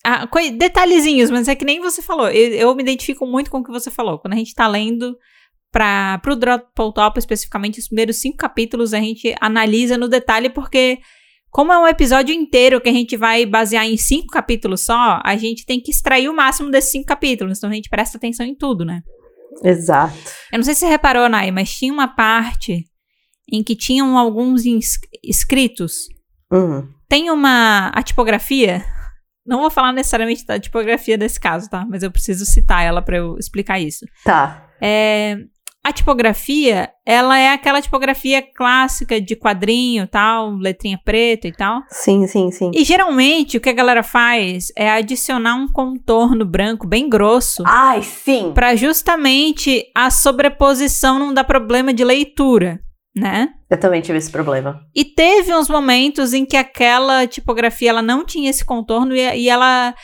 Ah, detalhezinhos, mas é que nem você falou. Eu, eu me identifico muito com o que você falou. Quando a gente tá lendo para pro Dropotop, especificamente, os primeiros cinco capítulos, a gente analisa no detalhe, porque. Como é um episódio inteiro que a gente vai basear em cinco capítulos só, a gente tem que extrair o máximo desses cinco capítulos. Então a gente presta atenção em tudo, né? Exato. Eu não sei se você reparou, Nai, mas tinha uma parte em que tinham alguns ins- escritos Uhum. tem uma. A tipografia. Não vou falar necessariamente da tipografia desse caso, tá? Mas eu preciso citar ela pra eu explicar isso. Tá. É, a tipografia, ela é aquela tipografia clássica de quadrinho tal, letrinha preta e tal. Sim, sim, sim. E geralmente o que a galera faz é adicionar um contorno branco bem grosso Ai, sim. pra justamente a sobreposição não dar problema de leitura, né? Eu também tive esse problema. E teve uns momentos em que aquela tipografia ela não tinha esse contorno e, e ela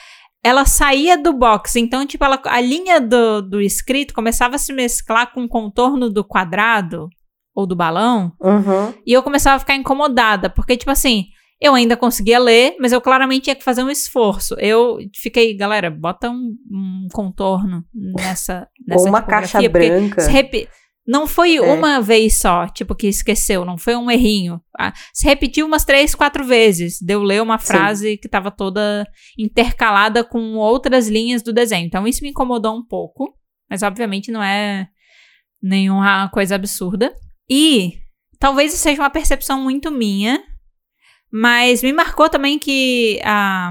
ela saía do box. Então, tipo, ela, a linha do, do escrito começava a se mesclar com o contorno do quadrado ou do balão. Uhum. E eu começava a ficar incomodada, porque, tipo assim, eu ainda conseguia ler, mas eu claramente tinha que fazer um esforço. Eu fiquei, galera, bota um, um contorno nessa, nessa Ou uma caixa branca. se repi- Não foi É. uma vez só, tipo, que esqueceu, não foi um errinho. Ah, se repetiu umas três, quatro vezes. Deu ler uma Sim. frase que tava toda intercalada com outras linhas do desenho. Então isso me incomodou um pouco, mas obviamente não é nenhuma coisa absurda. E talvez isso seja uma percepção muito minha, mas me marcou também que ah,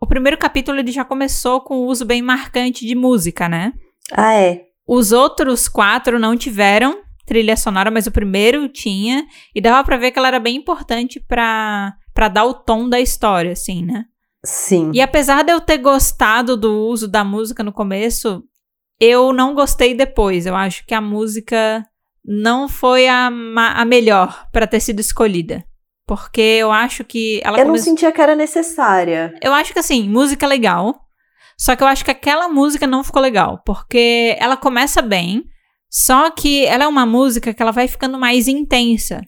o primeiro capítulo ele já começou com o uso bem marcante de música, né? Ah, é. Os outros quatro não tiveram trilha sonora, mas o primeiro tinha. E dava pra ver que ela era bem importante pra, pra dar o tom da história, assim, né? Sim. E apesar de eu ter gostado do uso da música no começo, eu não gostei depois. Eu acho que a música não foi a, a melhor pra ter sido escolhida. Porque eu acho que ela Eu não come- sentia que era necessária. eu acho que assim, música é legal. Só que eu acho que aquela música não ficou legal. Porque ela começa bem. Só que ela é uma música que ela vai ficando mais intensa.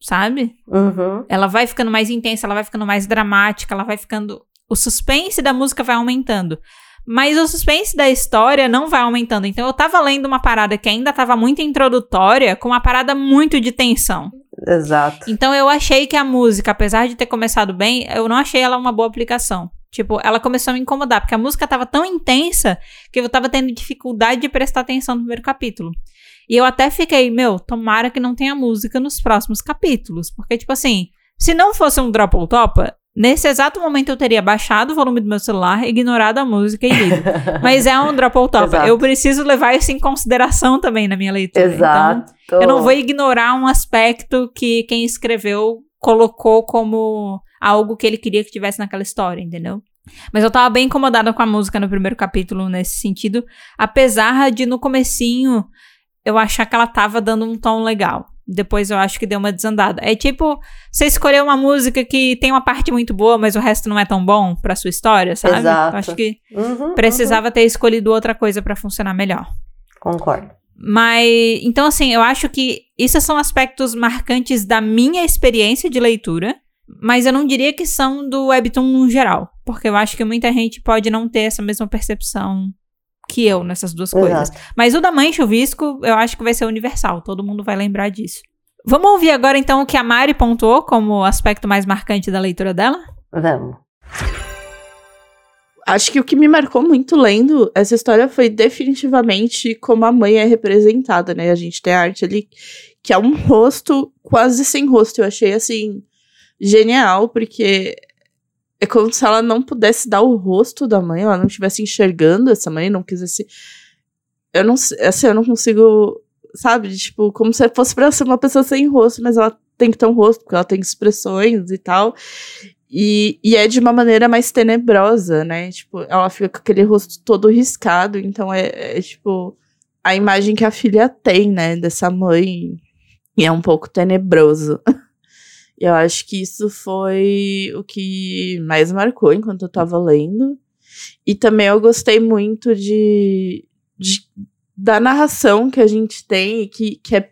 Sabe? Uhum. Ela vai ficando mais intensa, ela vai ficando mais dramática, ela vai ficando. O suspense da música vai aumentando. Mas o suspense da história não vai aumentando. Então eu tava lendo uma parada que ainda tava muito introdutória, com uma parada muito de tensão. Exato. Então eu achei que a música, apesar de ter começado bem, eu não achei ela uma boa aplicação. Tipo, ela começou a me incomodar, porque a música tava tão intensa que eu tava tendo dificuldade de prestar atenção no primeiro capítulo. E eu até fiquei, meu, tomara que não tenha música nos próximos capítulos. Porque, tipo assim, se não fosse um drop ou topa, nesse exato momento eu teria baixado o volume do meu celular, ignorado a música e lido. Mas é um drop ou topa. Eu preciso levar isso em consideração também na minha leitura. Então, Exato. eu não vou ignorar um aspecto que quem escreveu colocou como algo que ele queria que tivesse naquela história, entendeu? Mas eu tava bem incomodada com a música no primeiro capítulo nesse sentido, apesar de no comecinho eu achar que ela tava dando um tom legal. Depois eu acho que deu uma desandada. É tipo, você escolheu uma música que tem uma parte muito boa, mas o resto não é tão bom pra sua história, sabe? Exato. Eu acho que Uhum, precisava ter escolhido outra coisa pra funcionar melhor. uhum. Concordo. Mas, então, assim, eu acho que esses são aspectos marcantes da minha experiência de leitura, mas eu não diria que são do Webtoon no geral, porque eu acho que muita gente pode não ter essa mesma percepção que eu nessas duas coisas. Exato. Mas o da Mãe Chuvisco, eu acho que vai ser universal, todo mundo vai lembrar disso. Vamos ouvir agora, então, o que a Mari pontuou como aspecto mais marcante da leitura dela? Vamos. Acho que o que me marcou muito lendo essa história foi definitivamente como a mãe é representada, né? A gente tem a arte ali que é um rosto quase sem rosto. Eu achei assim genial, porque é como se ela não pudesse dar o rosto da mãe, ela não estivesse enxergando essa mãe, não quisesse. Eu não assim, eu não consigo sabe? Tipo, como se fosse pra ser uma pessoa sem rosto, mas ela tem que ter um rosto, porque ela tem expressões e tal. E, e é de uma maneira mais tenebrosa, né? Tipo, ela fica com aquele rosto todo riscado, então é, é tipo a imagem que a filha tem, né, dessa mãe. E é um pouco tenebroso. eu acho que isso foi o que mais marcou enquanto eu tava lendo. E também eu gostei muito de, de da narração que a gente tem, que, que é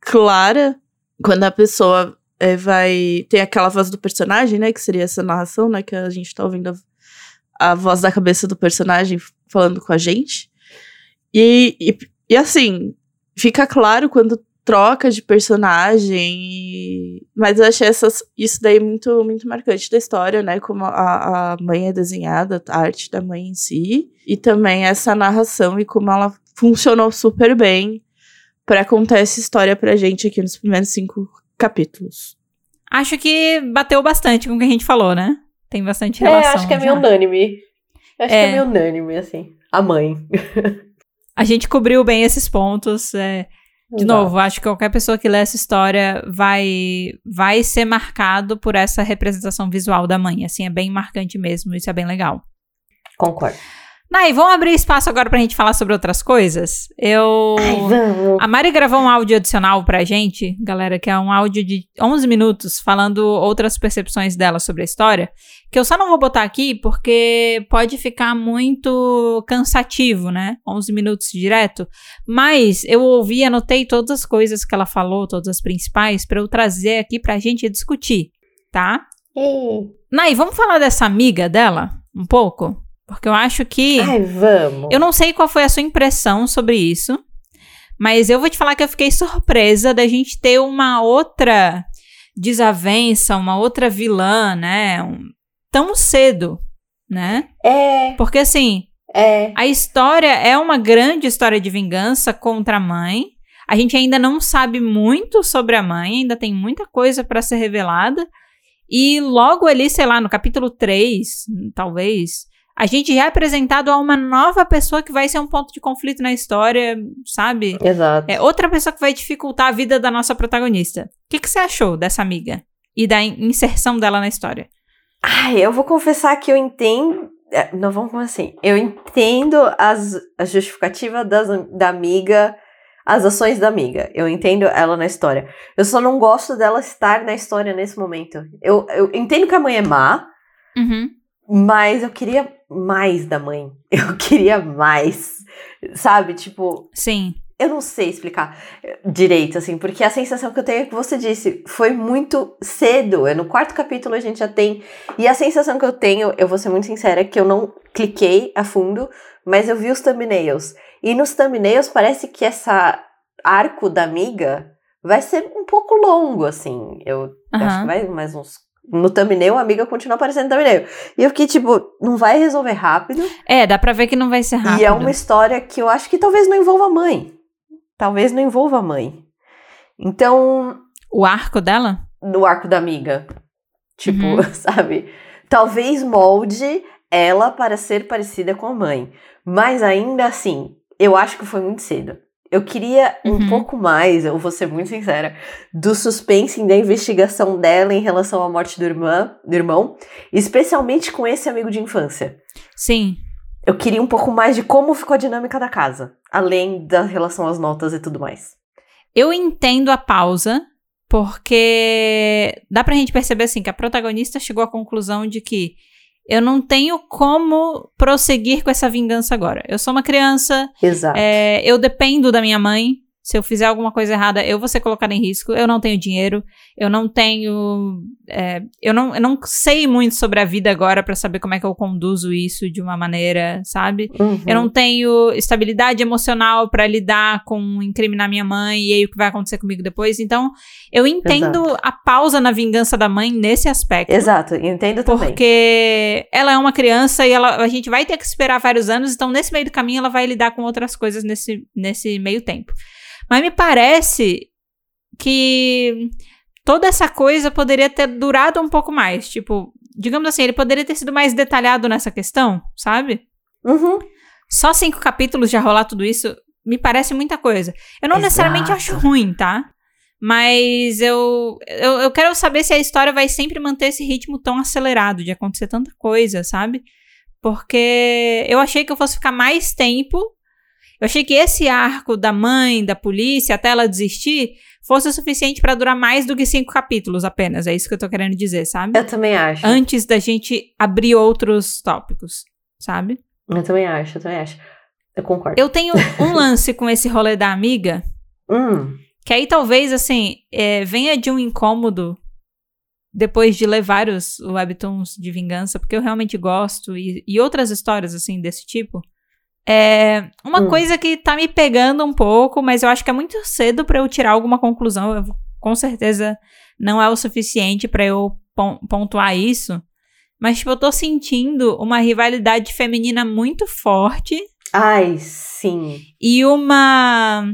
clara quando a pessoa é, vai. Tem aquela voz do personagem, né? Que seria essa narração, né? Que a gente tá ouvindo a, a voz da cabeça do personagem falando com a gente. E, e, e assim, fica claro quando troca de personagem. Mas eu achei essas, isso daí muito, muito marcante da história, né? Como a, a mãe é desenhada, a arte da mãe em si. E também essa narração e como ela funcionou super bem para contar essa história pra gente aqui nos primeiros cinco capítulos. Acho que bateu bastante com o que a gente falou, né? Tem bastante É, relação. acho que é já. meio unânime. Acho que É. é meio unânime, assim. A mãe. A gente cobriu bem esses pontos. é. De novo, acho que qualquer pessoa que lê essa história vai vai ser marcado por essa representação visual da mãe. Assim, é bem marcante mesmo. Isso é bem legal. Concordo. Nai, vamos abrir espaço agora pra gente falar sobre outras coisas? Eu. Ai, vamos. A Mari gravou um áudio adicional pra gente, galera, que é um áudio de 11 minutos falando outras percepções dela sobre a história, que eu só não vou botar aqui porque pode ficar muito cansativo, né? 11 minutos direto. Mas eu ouvi, anotei todas as coisas que ela falou, todas as principais, pra eu trazer aqui pra gente discutir, tá? Ei. Nai, vamos falar dessa amiga dela um pouco? Porque eu acho que. Ai, vamos. Eu não sei qual foi a sua impressão sobre isso, mas eu vou te falar que eu fiquei surpresa da gente ter uma outra desavença, uma outra vilã, né? um- tão cedo, né? É, Porque assim, é. a história é uma grande história de vingança contra a mãe. A gente ainda não sabe muito sobre a mãe, ainda tem muita coisa pra ser revelada. E logo ali, sei lá, no capítulo 3, talvez, a gente já é apresentado a uma nova pessoa que vai ser um ponto de conflito na história, sabe? Exato. É outra pessoa que vai dificultar a vida da nossa protagonista. O que, que você achou dessa amiga? E da in- inserção dela na história? Ai, eu vou confessar que eu entendo. é, Não, vamos assim. Eu entendo as, a justificativa das, da amiga, as ações da amiga. Eu entendo ela na história. Eu só não gosto dela estar na história nesse momento. Eu, eu entendo que a mãe é má, Uhum. mas eu queria mais da mãe. Eu queria mais. Sabe? Tipo, Sim. eu não sei explicar eh, direito, assim, porque a sensação que eu tenho é que você disse, foi muito cedo. É no quarto capítulo a gente já tem. E a sensação que eu tenho, eu vou ser muito sincera, é que eu não cliquei a fundo, mas eu vi os thumbnails. E nos thumbnails parece que essa arco da amiga vai ser um pouco longo, assim. Eu acho Aham. que vai mais uns. No thumbnail, a amiga continua aparecendo no thumbnail. E eu fiquei tipo, não vai resolver rápido. É, dá pra ver que não vai ser rápido. E é uma história que eu acho que talvez não envolva a mãe. Talvez não envolva a mãe. Então, O arco dela? no arco da amiga. Tipo, Uhum. sabe? Talvez molde ela para ser parecida com a mãe. Mas ainda assim, eu acho que foi muito cedo. Eu queria um Uhum. pouco mais, eu vou ser muito sincera, do suspense e da investigação dela em relação à morte do, irmã, do irmão, especialmente com esse amigo de infância. Sim. Eu queria um pouco mais de como ficou a dinâmica da casa, além da relação às notas e tudo mais. Eu entendo a pausa, porque dá pra gente perceber assim que a protagonista chegou à conclusão de que eu não tenho como prosseguir com essa vingança agora. Eu sou uma criança, Exato. é, eu dependo da minha mãe. Se eu fizer alguma coisa errada, eu vou ser colocada em risco. Eu não tenho dinheiro, eu não tenho. é, eu, não, eu não sei muito sobre a vida agora pra saber como é que eu conduzo isso de uma maneira, sabe? Uhum. Eu não tenho estabilidade emocional pra lidar com incriminar minha mãe e aí o que vai acontecer comigo depois. Então, eu entendo a pausa na vingança da mãe nesse aspecto. Exato, entendo também. Porque ela é uma criança e ela, a gente vai ter que esperar vários anos, então nesse meio do caminho ela vai lidar com outras coisas nesse, nesse meio tempo. Mas me parece que toda essa coisa poderia ter durado um pouco mais. Tipo, digamos assim, ele poderia ter sido mais detalhado nessa questão, sabe? Uhum. Só cinco capítulos já rolar tudo isso me parece muita coisa. Eu não Exato. necessariamente acho ruim, tá? Mas eu, eu, eu quero saber se a história vai sempre manter esse ritmo tão acelerado de acontecer tanta coisa, sabe? Porque eu achei que eu fosse ficar mais tempo. Eu achei que esse arco da mãe, da polícia, até ela desistir, fosse o suficiente pra durar mais do que cinco capítulos apenas. É isso que eu tô querendo dizer, sabe? Eu também acho. Antes da gente abrir outros tópicos, sabe? Eu também acho, eu também acho. Eu concordo. Eu tenho um lance com esse rolê da amiga, Hum, que aí talvez, assim, é, venha de um incômodo depois de ler vários webtoons de vingança, porque eu realmente gosto, e, e outras histórias, assim, desse tipo. É uma Hum. coisa que tá me pegando um pouco, mas eu acho que é muito cedo pra eu tirar alguma conclusão. Eu, com certeza não é o suficiente pra eu pon- pontuar isso. Mas, tipo, eu tô sentindo uma rivalidade feminina muito forte ai, sim. e uma.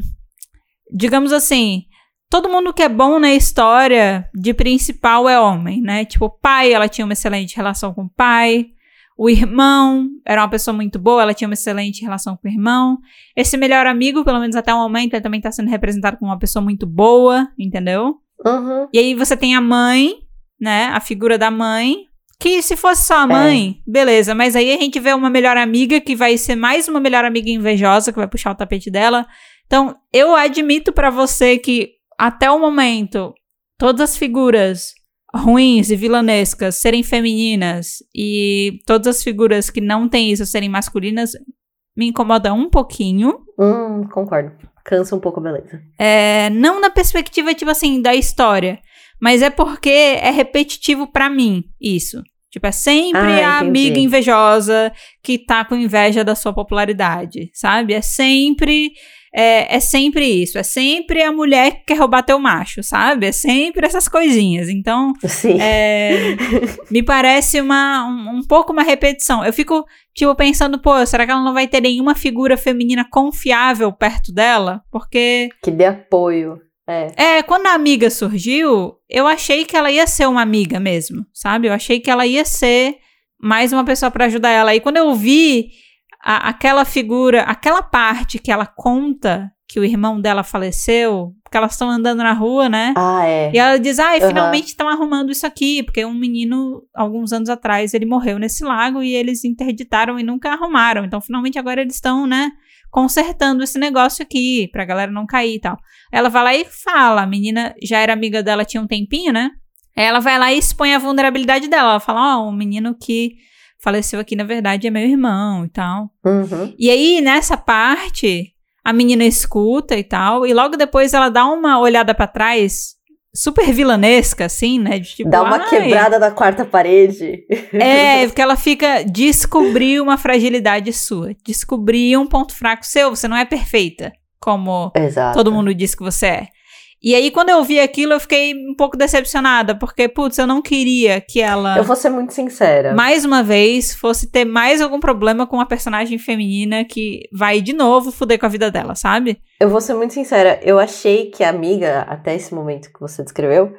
Digamos assim. Todo mundo que é bom na história de principal é homem, né? Tipo, o pai, ela tinha uma excelente relação com o pai. O irmão era uma pessoa muito boa, ela tinha uma excelente relação com o irmão. Esse melhor amigo, pelo menos até o momento, ele também tá sendo representado como uma pessoa muito boa, entendeu? Uhum. E aí você tem a mãe, né? A figura da mãe. Que se fosse só a mãe, beleza. Mas aí a gente vê uma melhor amiga que vai ser mais uma melhor amiga invejosa que vai puxar o tapete dela. Então, eu admito pra você que até o momento todas as figuras ruins e vilanescas serem femininas e todas as figuras que não têm isso serem masculinas me incomoda um pouquinho. Hum, concordo. Cansa um pouco a beleza. É, não na perspectiva, tipo assim, da história. Mas é porque é repetitivo pra mim, isso. Tipo, é sempre Ah, a amiga invejosa que tá com inveja da sua popularidade, sabe? É sempre. É, é sempre isso. É sempre a mulher que quer roubar teu macho, sabe? É sempre essas coisinhas. Então, Sim. é, me parece uma, um, um pouco uma repetição. Eu fico, tipo, pensando, pô, será que ela não vai ter nenhuma figura feminina confiável perto dela? Porque Que dê apoio. É. é, quando a amiga surgiu, eu achei que ela ia ser uma amiga mesmo, sabe? Eu achei que ela ia ser mais uma pessoa pra ajudar ela. E quando eu vi a- aquela figura, aquela parte que ela conta que o irmão dela faleceu, porque elas estão andando na rua, né? Ah, é. E ela diz: ai, Aham. finalmente estão arrumando isso aqui, porque um menino, alguns anos atrás, ele morreu nesse lago e eles interditaram e nunca arrumaram. Então, finalmente, agora eles estão, né, consertando esse negócio aqui, pra galera não cair e tal. Ela vai lá e fala: a menina já era amiga dela tinha um tempinho, né? Ela vai lá e expõe a vulnerabilidade dela. Ela fala: ó, o menino que faleceu aqui, na verdade, é meu irmão e tal. Uhum. E aí, nessa parte, a menina escuta e tal, e logo depois ela dá uma olhada pra trás, super vilanesca, assim, né? De tipo, Dá uma "Ai". quebrada da quarta parede. É, porque ela fica descobrir uma fragilidade sua, descobrir um ponto fraco seu. Você não é perfeita, como Exato. todo mundo diz que você é. E aí, quando eu vi aquilo, eu fiquei um pouco decepcionada, porque, putz, eu não queria que ela Eu vou ser muito sincera. mais uma vez, fosse ter mais algum problema com uma personagem feminina que vai de novo fuder com a vida dela, sabe? Eu vou ser muito sincera. Eu achei que a amiga, até esse momento que você descreveu,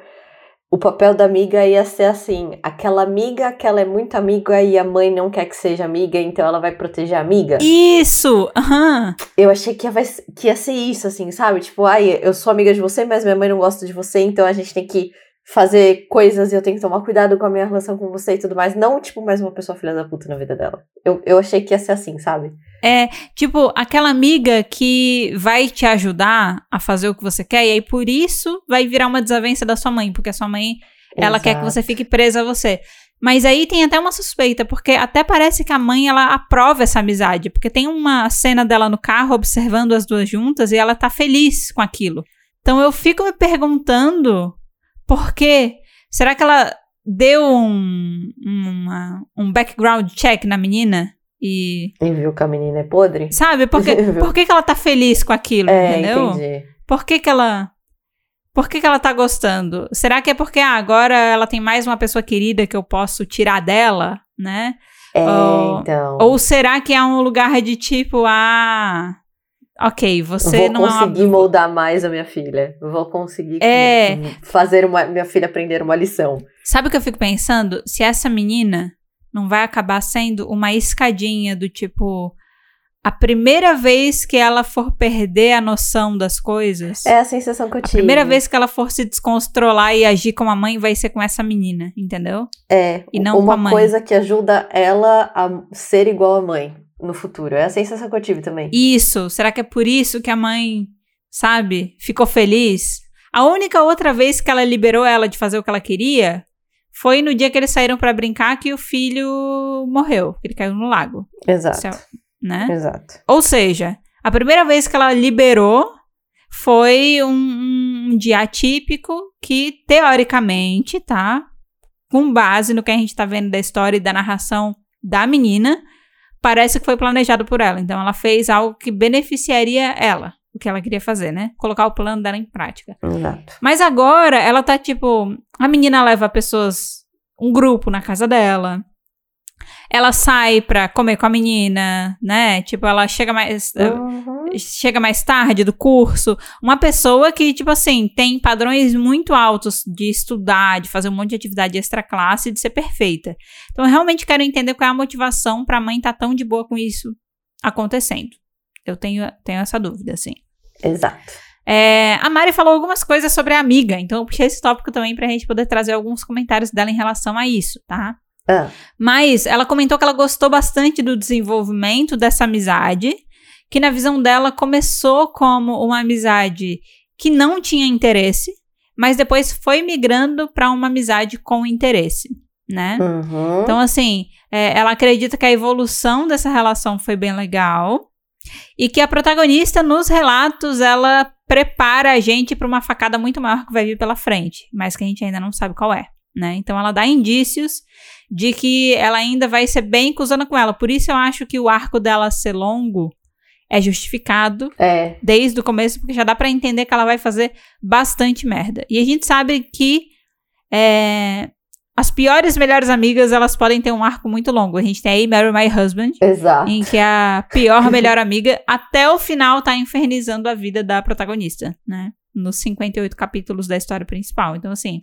o papel da amiga ia ser assim: aquela amiga que ela é muito amiga e a mãe não quer que seja amiga, então ela vai proteger a amiga. Isso! Aham. Eu achei que ia, que ia ser isso, assim, sabe? Tipo, ai, eu sou amiga de você, mas minha mãe não gosta de você, então a gente tem que fazer coisas e eu tenho que tomar cuidado com a minha relação com você e tudo mais. Não, tipo, mais uma pessoa filha da puta na vida dela. Eu, eu achei que ia ser assim, sabe? É, tipo, aquela amiga que vai te ajudar a fazer o que você quer, e aí por isso vai virar uma desavença da sua mãe, porque a sua mãe, ela quer que Exato. você fique presa a você. Mas aí tem até uma suspeita, porque até parece que a mãe, ela aprova essa amizade, porque tem uma cena dela no carro observando as duas juntas e ela tá feliz com aquilo. Então eu fico me perguntando por quê? Será que ela deu um, uma- um background check na menina? E. E viu que a menina é podre? Sabe? Por que, por que, que ela tá feliz com aquilo? É, entendeu? entendi. Por que, que ela. Por que, que ela tá gostando? Será que é porque ah, agora ela tem mais uma pessoa querida que eu posso tirar dela, né? É, Oh, então. Ou será que é um lugar de tipo, ah. Ok, você vou não é uma. conseguir moldar mais a minha filha. Vou conseguir É. fazer uma, minha filha aprender uma lição. Sabe o que eu fico pensando? Se essa menina não vai acabar sendo uma escadinha do tipo. a primeira vez que ela for perder a noção das coisas, É a sensação que eu a tive. primeira vez que ela for se descontrolar e agir como a mãe, vai ser com essa menina, entendeu? É, e não uma com a mãe. coisa que ajuda ela a ser igual à mãe no futuro. É a sensação que eu tive também. Isso, será que é por isso que a mãe, sabe, ficou feliz? A única outra vez que ela liberou ela de fazer o que ela queria foi no dia que eles saíram pra brincar que o filho morreu, que ele caiu no lago, Exato. Céu. né? Exato. Ou seja, a primeira vez que ela liberou foi um, um dia atípico que, teoricamente, tá? Com base no que a gente tá vendo da história e da narração da menina, parece que foi planejado por ela. Então, ela fez algo que beneficiaria ela, o que ela queria fazer, né? Colocar o plano dela em prática. Exato. Mas agora ela tá tipo. A menina leva pessoas. Um grupo na casa dela. Ela sai pra comer com a menina, né? Tipo, ela chega mais. Uhum. Chega mais tarde do curso. Uma pessoa que, tipo assim, tem padrões muito altos de estudar, de fazer um monte de atividade extra classe e de ser perfeita. Então, eu realmente quero entender qual é a motivação pra mãe estar tão de boa com isso acontecendo. Eu tenho, tenho essa dúvida, assim. Exato. É, a Mari falou algumas coisas sobre a amiga, então eu puxei esse tópico também pra gente poder trazer alguns comentários dela em relação a isso, tá? Ah, Mas ela comentou que ela gostou bastante do desenvolvimento dessa amizade, que na visão dela começou como uma amizade que não tinha interesse, mas depois foi migrando pra uma amizade com interesse, né? uhum. Então, assim, é, ela acredita que a evolução dessa relação foi bem legal e que a protagonista, nos relatos, ela prepara a gente para uma facada muito maior que vai vir pela frente, mas que a gente ainda não sabe qual é, né? Então, ela dá indícios de que ela ainda vai ser bem cuzona com ela. Por isso, eu acho que o arco dela ser longo é justificado É. desde o começo, porque já dá pra entender que ela vai fazer bastante merda. E a gente sabe que é, as piores melhores amigas, elas podem ter um arco muito longo. A gente tem aí Marry My Husband, Exato. em que a pior melhor amiga, até o final, tá infernizando a vida da protagonista, né? Nos 58 capítulos da história principal. Então, assim,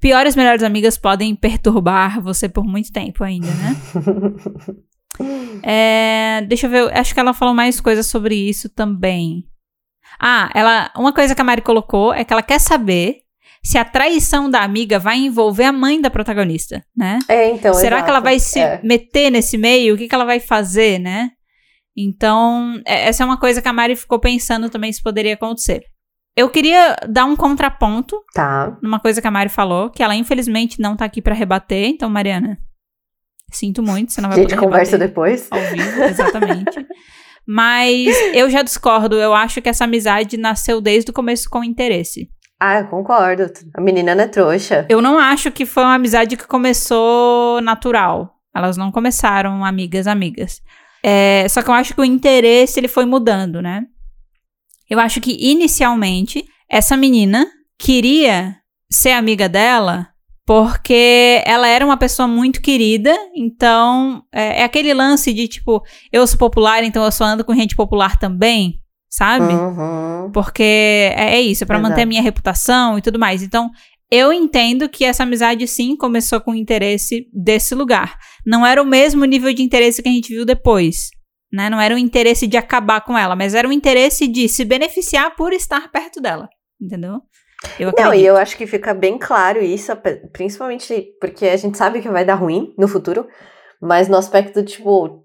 piores melhores amigas podem perturbar você por muito tempo ainda, né? É, deixa eu ver, acho que ela falou mais coisas sobre isso também. Ah, ela, uma coisa que a Mari colocou é que ela quer saber se a traição da amiga vai envolver a mãe da protagonista, né? É, então. Será exato. que ela vai se É. meter nesse meio? O que, que ela vai fazer, né? Então, é- essa é uma coisa que a Mari ficou pensando também se poderia acontecer. Eu queria dar um contraponto Tá. numa coisa que a Mari falou, que ela infelizmente não tá aqui pra rebater. Então, Mariana, sinto muito, você não A vai gente poder conversa depois. ao vivo, exatamente. Mas eu já discordo, eu acho que essa amizade nasceu desde o começo com interesse. Ah, eu concordo. A menina não é trouxa. Eu não acho que foi uma amizade que começou natural. Elas não começaram amigas, amigas. É, só que eu acho que o interesse ele foi mudando, né? Eu acho que inicialmente essa menina queria ser amiga dela porque ela era uma pessoa muito querida. Então é, é aquele lance de tipo, eu sou popular, então eu só ando com gente popular também, sabe? Uhum. Porque é, é isso, é pra Exato. manter a minha reputação e tudo mais. Então, eu entendo que essa amizade sim começou com interesse desse lugar. Não era o mesmo nível de interesse que a gente viu depois. Né? Não era o interesse de acabar com ela, mas era o interesse de se beneficiar por estar perto dela. Entendeu? Eu acredito. Não, e eu acho que fica bem claro isso, principalmente porque a gente sabe que vai dar ruim no futuro, mas no aspecto, tipo,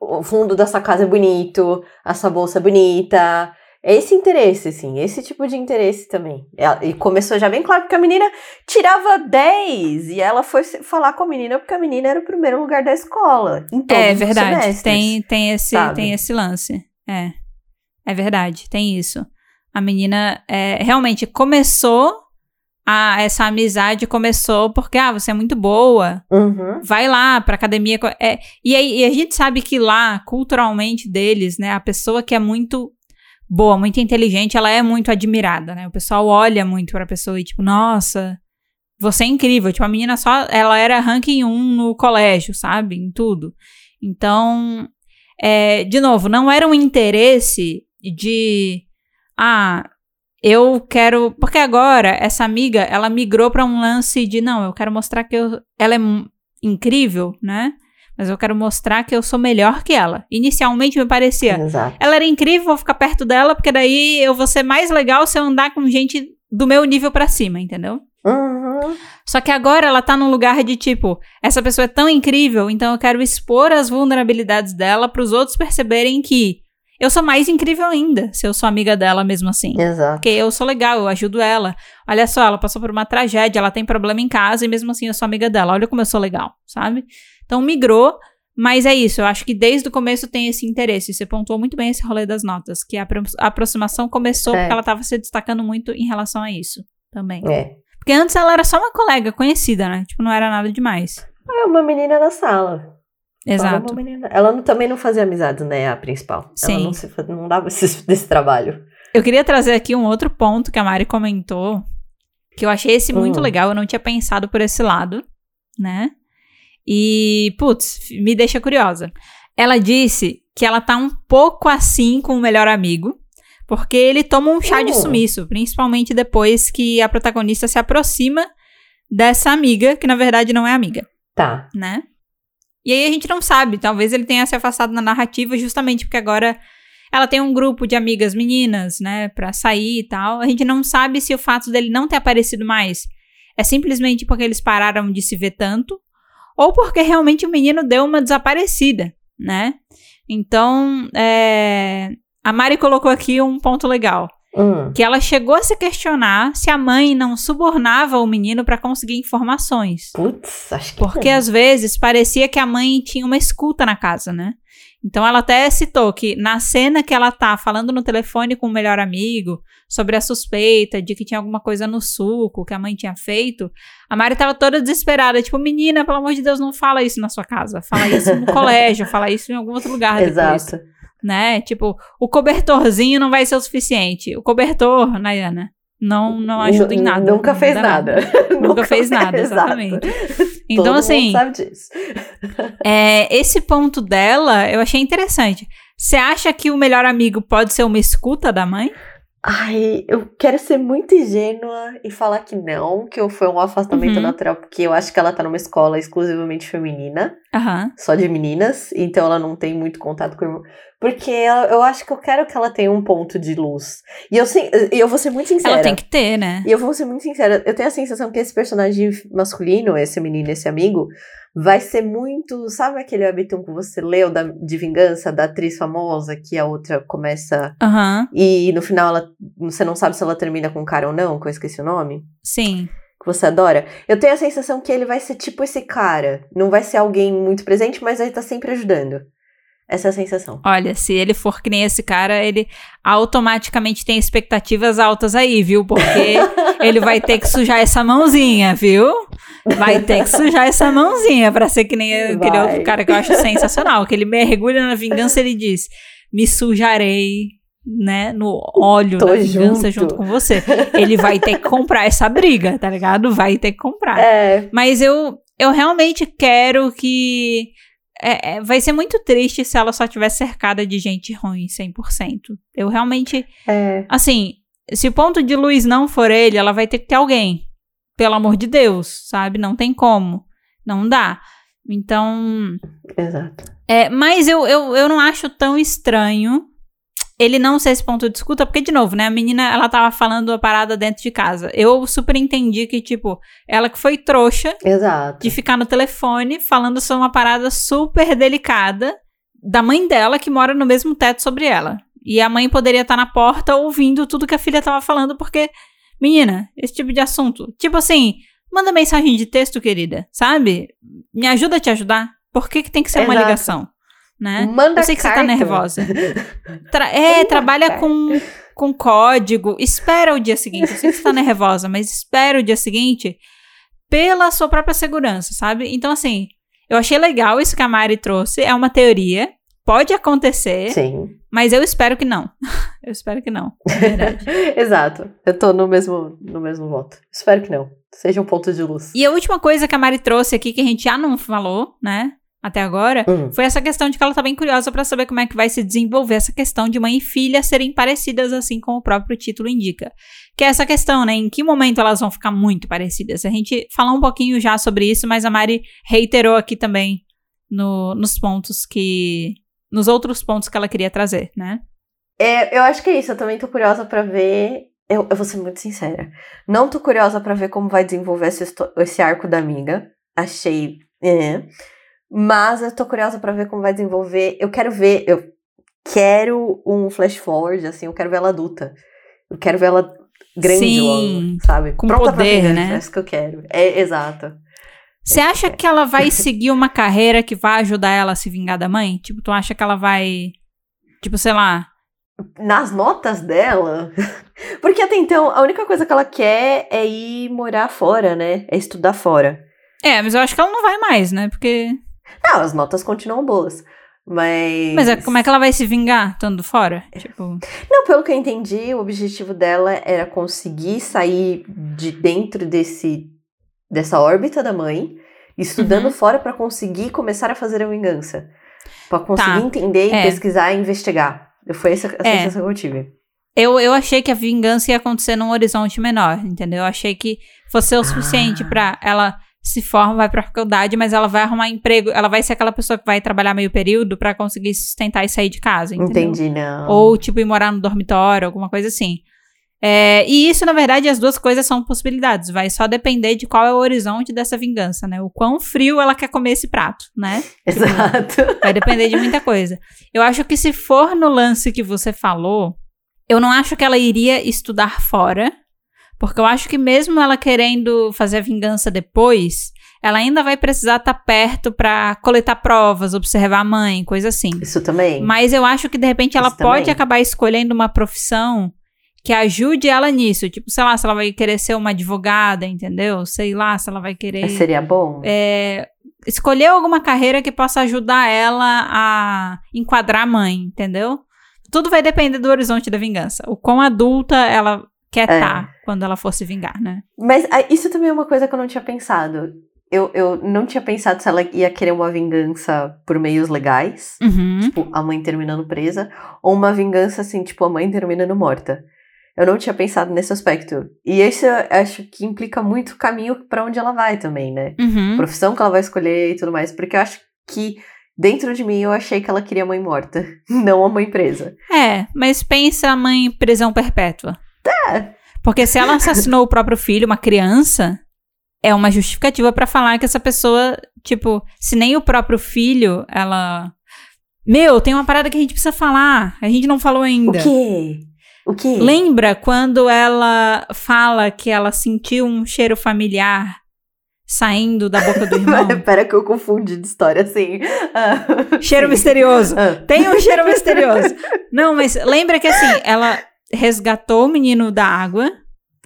o fundo dessa casa é bonito, essa bolsa é bonita. É esse interesse, assim, esse tipo de interesse também. Ela- E começou já bem claro, porque a menina tirava 10 e ela foi falar com a menina porque a menina era o primeiro lugar da escola. É verdade. Tem, tem, esse, sabe? tem esse lance. É. É verdade, tem isso. A menina é, realmente começou. A, essa amizade começou porque, ah, você é muito boa. Uhum. Vai lá pra academia. É, e, aí, e a gente sabe que lá, culturalmente deles, né, a pessoa que é muito boa, muito inteligente, ela é muito admirada, né? O pessoal olha muito pra pessoa e, tipo, nossa, você é incrível. Tipo, a menina só. Ela era ranking 1 no colégio, sabe? Em tudo. Então, é, de novo, não era um interesse de. Ah, eu quero. Porque agora, essa amiga, ela migrou pra um lance de, não, eu quero mostrar que eu, ela é incrível, né? mas eu quero mostrar que eu sou melhor que ela. Inicialmente me parecia, Exato. ela era incrível, vou ficar perto dela, porque daí eu vou ser mais legal se eu andar com gente do meu nível pra cima, entendeu? Uhum. Só que agora ela tá num lugar de tipo, essa pessoa é tão incrível, então eu quero expor as vulnerabilidades dela pros outros perceberem que eu sou mais incrível ainda, se eu sou amiga dela mesmo assim. Exato. Porque eu sou legal, eu ajudo ela. Olha só, ela passou por uma tragédia, ela tem problema em casa e mesmo assim eu sou amiga dela. Olha como eu sou legal, sabe? Então migrou, mas é isso. Eu acho que desde o começo tem esse interesse. Você pontuou muito bem esse rolê das notas, que a, apro- a aproximação começou É. porque ela tava se destacando muito em relação a isso também. É. Porque antes ela era só uma colega conhecida, né? Tipo, não era nada demais. É uma menina da sala. Exato. Menina. Ela não- também não fazia amizades, né? A principal. Sim. Ela não, se, não dava esse, desse trabalho. Eu queria trazer aqui um outro ponto que a Mari comentou, que eu achei esse muito Hum. legal, eu não tinha pensado por esse lado, né? E, putz, me deixa curiosa. Ela disse que ela tá um pouco assim com o melhor amigo, porque ele toma um chá de Hum. sumiço, principalmente depois que a protagonista se aproxima dessa amiga, que na verdade não é amiga Tá. né? E aí a gente não sabe, talvez ele tenha se afastado na narrativa justamente porque agora ela tem um grupo de amigas meninas, né, pra sair e tal. A gente não sabe se o fato dele não ter aparecido mais é simplesmente porque eles pararam de se ver tanto ou porque realmente o menino deu uma desaparecida, né? Então, é, a Mari colocou aqui um ponto legal Hum. que ela chegou a se questionar se a mãe não subornava o menino pra conseguir informações. Putz, acho que. Porque às vezes parecia que a mãe tinha uma escuta na casa, né? Então ela até citou que na cena que ela tá falando no telefone com o melhor amigo sobre a suspeita de que tinha alguma coisa no suco que a mãe tinha feito, a Mari tava toda desesperada, tipo, menina, pelo amor de Deus, não fala isso na sua casa, fala isso no colégio, fala isso em algum outro lugar depois, Exato. Né? Tipo, o cobertorzinho não vai ser o suficiente. O cobertor, Nayana, não não ajuda em nada. Nunca não fez dá nada. Nunca fez nada, exatamente. Todo Então, mundo assim, sabe disso. é, esse ponto dela eu achei interessante. Você acha que o melhor amigo pode ser uma escuta da mãe? Ai, eu quero ser muito ingênua e falar que não, que foi um afastamento Uhum. natural, porque eu acho que ela tá numa escola exclusivamente feminina, Aham. só de meninas, então ela não tem muito contato com o irmão. Porque ela- eu acho que eu quero que ela tenha um ponto de luz. E eu, sim- eu vou ser muito sincera. Ela tem que ter, né? E eu vou ser muito sincera, eu tenho a sensação que esse personagem masculino, esse menino, esse amigo, vai ser muito. Sabe aquele webtoon que você leu da, de vingança da atriz famosa, que a outra começa. Aham. E no final ela, você não sabe se ela termina com um cara ou não, que eu esqueci o nome? Sim. Que você adora. Eu tenho a sensação que ele vai ser tipo esse cara. Não vai ser alguém muito presente, mas ele tá sempre ajudando. Essa é a sensação. Olha, se ele for que nem esse cara, ele automaticamente tem expectativas altas aí, viu? Porque ele vai ter que sujar essa mãozinha, viu? Vai ter que sujar essa mãozinha pra ser que nem aquele outro cara que eu acho sensacional. Que ele mergulha na vingança e ele diz: Me sujarei, né? No óleo Tô da vingança junto. junto com você. Ele vai ter que comprar essa briga, tá ligado? Vai ter que comprar. É, Mas eu, eu realmente quero que. é, é, vai ser muito triste se ela só tivesse cercada de gente ruim 100%. Eu realmente. é. Assim, se o ponto de luz não for ele, ela vai ter que ter alguém. Pelo amor de Deus, sabe? Não tem como. Não dá. Então. Exato. É, mas eu, eu, eu não acho tão estranho ele não ser esse ponto de escuta, porque, de novo, né, a menina, ela tava falando a parada dentro de casa. Eu super entendi que, tipo, ela que foi trouxa Exato. de ficar no telefone falando sobre uma parada super delicada da mãe dela que mora no mesmo teto sobre ela. E a mãe poderia estar na porta ouvindo tudo que a filha tava falando, porque, menina, esse tipo de assunto. Tipo assim, manda mensagem de texto, querida, sabe? Me ajuda a te ajudar. Por que, que tem que ser uma Exato. ligação? Né? Manda Eu sei que você tá carta. nervosa. Tra- é, Manda trabalha carta. com, com código. Espera o dia seguinte. Eu sei que você tá nervosa, mas espera o dia seguinte pela sua própria segurança, sabe? Então, assim, eu achei legal isso que a Mari trouxe. É uma teoria. Pode acontecer, Sim. Mas eu espero que não. eu espero que não. Exato. Eu tô no mesmo, no mesmo voto. Espero que não. Seja um ponto de luz. E a última coisa que a Mari trouxe aqui, que a gente já não falou, né? Até agora, Hum. foi essa questão de que ela tá bem curiosa pra saber como é que vai se desenvolver essa questão de mãe e filha serem parecidas, assim como o próprio título indica. Que é essa questão, né? Em que momento elas vão ficar muito parecidas? A gente falou um pouquinho já sobre isso, mas a Mari reiterou aqui também no, nos pontos que. Nos outros pontos que ela queria trazer, né? É, eu acho que é isso. Eu também tô curiosa pra ver. Eu, eu vou ser muito sincera. Não tô curiosa pra ver como vai desenvolver esse, esse arco da amiga. Achei. É. Mas eu tô curiosa pra ver como vai desenvolver. Eu quero ver. Eu quero um flash forward, assim. Eu quero ver ela adulta. Eu quero ver ela grande Sim, logo, sabe? com Pronta pra poder, vingança, né? É isso que eu quero. É, exato. Você acha que ela vai seguir uma carreira que vai ajudar ela a se vingar da mãe? Tipo, tu acha que ela vai. Tipo, sei lá. nas notas dela. Porque até então, a única coisa que ela quer é ir morar fora, né? É estudar fora. É, mas eu acho que ela não vai mais, né? Porque. Não, as notas continuam boas. Mas. Mas é, como é que ela vai se vingar estando fora? Tipo. Não, pelo que eu entendi, o objetivo dela era conseguir sair de dentro desse dessa órbita da mãe, estudando Uhum. fora pra conseguir começar a fazer a vingança. Pra conseguir Tá. entender e É. pesquisar e investigar. Foi essa a É. sensação que eu tive. Eu, eu achei que a vingança ia acontecer num horizonte menor, entendeu? Eu achei que fosse o suficiente Ah. pra ela se forma, vai pra faculdade, mas ela vai arrumar emprego. Ela vai ser aquela pessoa que vai trabalhar meio período pra conseguir sustentar e sair de casa, entendeu? Entendi, não. Ou, tipo, ir morar no dormitório, alguma coisa assim. É, e isso, na verdade, as duas coisas são possibilidades. Vai só depender de qual é o horizonte dessa vingança, né? O quão frio ela quer comer esse prato, né? Exato. Vai depender de muita coisa. Eu acho que se for no lance que você falou, eu não acho que ela iria estudar fora. Porque eu acho que mesmo ela querendo fazer a vingança depois, ela ainda vai precisar estar perto pra coletar provas, observar a mãe, coisa assim. Isso também. Mas eu acho que de repente ela Isso pode também. acabar escolhendo uma profissão que ajude ela nisso. Tipo, sei lá, se ela vai querer ser uma advogada, entendeu? Sei lá, se ela vai querer Seria bom. é, escolher alguma carreira que possa ajudar ela a enquadrar a mãe, entendeu? Tudo vai depender do horizonte da vingança. O quão adulta ela quer É. estar quando ela for se vingar, né? Mas ah, isso também é uma coisa que eu não tinha pensado. Eu, eu não tinha pensado se ela ia querer uma vingança por meios legais, Uhum. tipo, a mãe terminando presa, ou uma vingança assim, tipo, a mãe terminando morta. Eu não tinha pensado nesse aspecto. E isso eu acho que implica muito o caminho pra onde ela vai também, né? Uhum. Profissão que ela vai escolher e tudo mais. Porque eu acho que dentro de mim eu achei que ela queria a mãe morta, não a mãe presa. É, mas pensa a mãe prisão perpétua. Tá. Porque se ela assassinou o próprio filho, uma criança, é uma justificativa pra falar que essa pessoa, tipo, se nem o próprio filho, ela. Meu, tem uma parada que a gente precisa falar. A gente não falou O ainda. quê? O quê? Lembra quando ela fala que ela sentiu um cheiro familiar saindo da boca do irmão? Pera que eu confundi de história, assim. Ah, cheiro sim. misterioso. Ah, Tem um cheiro misterioso. Não, mas lembra que assim, ela resgatou o menino da água.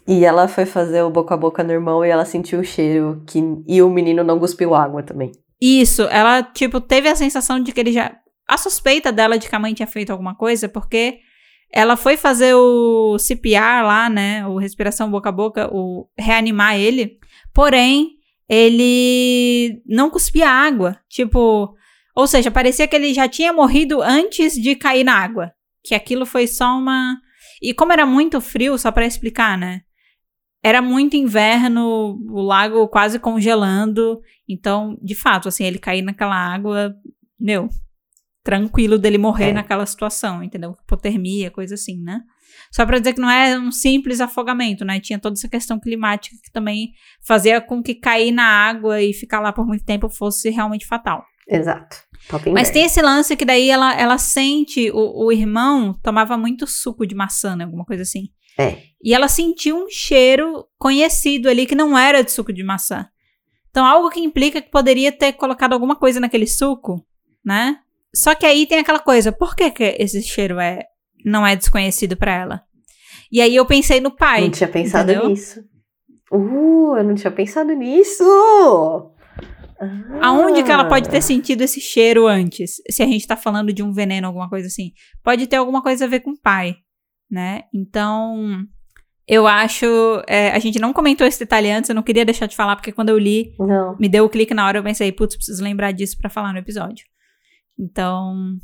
E ela foi fazer o boca a boca no irmão e ela sentiu o cheiro que e o menino não cuspiu água também. Isso, ela, tipo, teve a sensação de que ele já. A suspeita dela de que a mãe tinha feito alguma coisa, porque ela foi fazer o CPR lá, né? O respiração boca a boca, o reanimar ele. Porém, ele não cuspia água. Tipo. Ou seja, parecia que ele já tinha morrido antes de cair na água. Que aquilo foi só uma. E como era muito frio, só pra explicar, né? Era muito inverno, o lago quase congelando. Então, de fato, assim, ele cair naquela água, meu, tranquilo dele morrer É. naquela situação, entendeu? Hipotermia, coisa assim, né? Só pra dizer que não é um simples afogamento, né? Tinha toda essa questão climática que também fazia com que cair na água e ficar lá por muito tempo fosse realmente fatal. Exato. Top Mas tem esse lance que daí ela, ela sente, o, o irmão tomava muito suco de maçã, né? Alguma coisa assim. É. E ela sentiu um cheiro conhecido ali que não era de suco de maçã. Então, algo que implica que poderia ter colocado alguma coisa naquele suco, né? Só que aí tem aquela coisa, por que, que esse cheiro é não é desconhecido pra ela? E aí eu pensei no pai. não tinha pensado entendeu? nisso. Uh, eu não tinha pensado nisso! Ah. Aonde que ela pode ter sentido esse cheiro antes? Se a gente tá falando de um veneno, alguma coisa assim. Pode ter alguma coisa a ver com o pai, né? Então, eu acho. é, a gente não comentou esse detalhe antes, eu não queria deixar de falar, porque quando eu li, Não. me deu o clique na hora, eu pensei, putz, preciso lembrar disso pra falar no episódio. Então,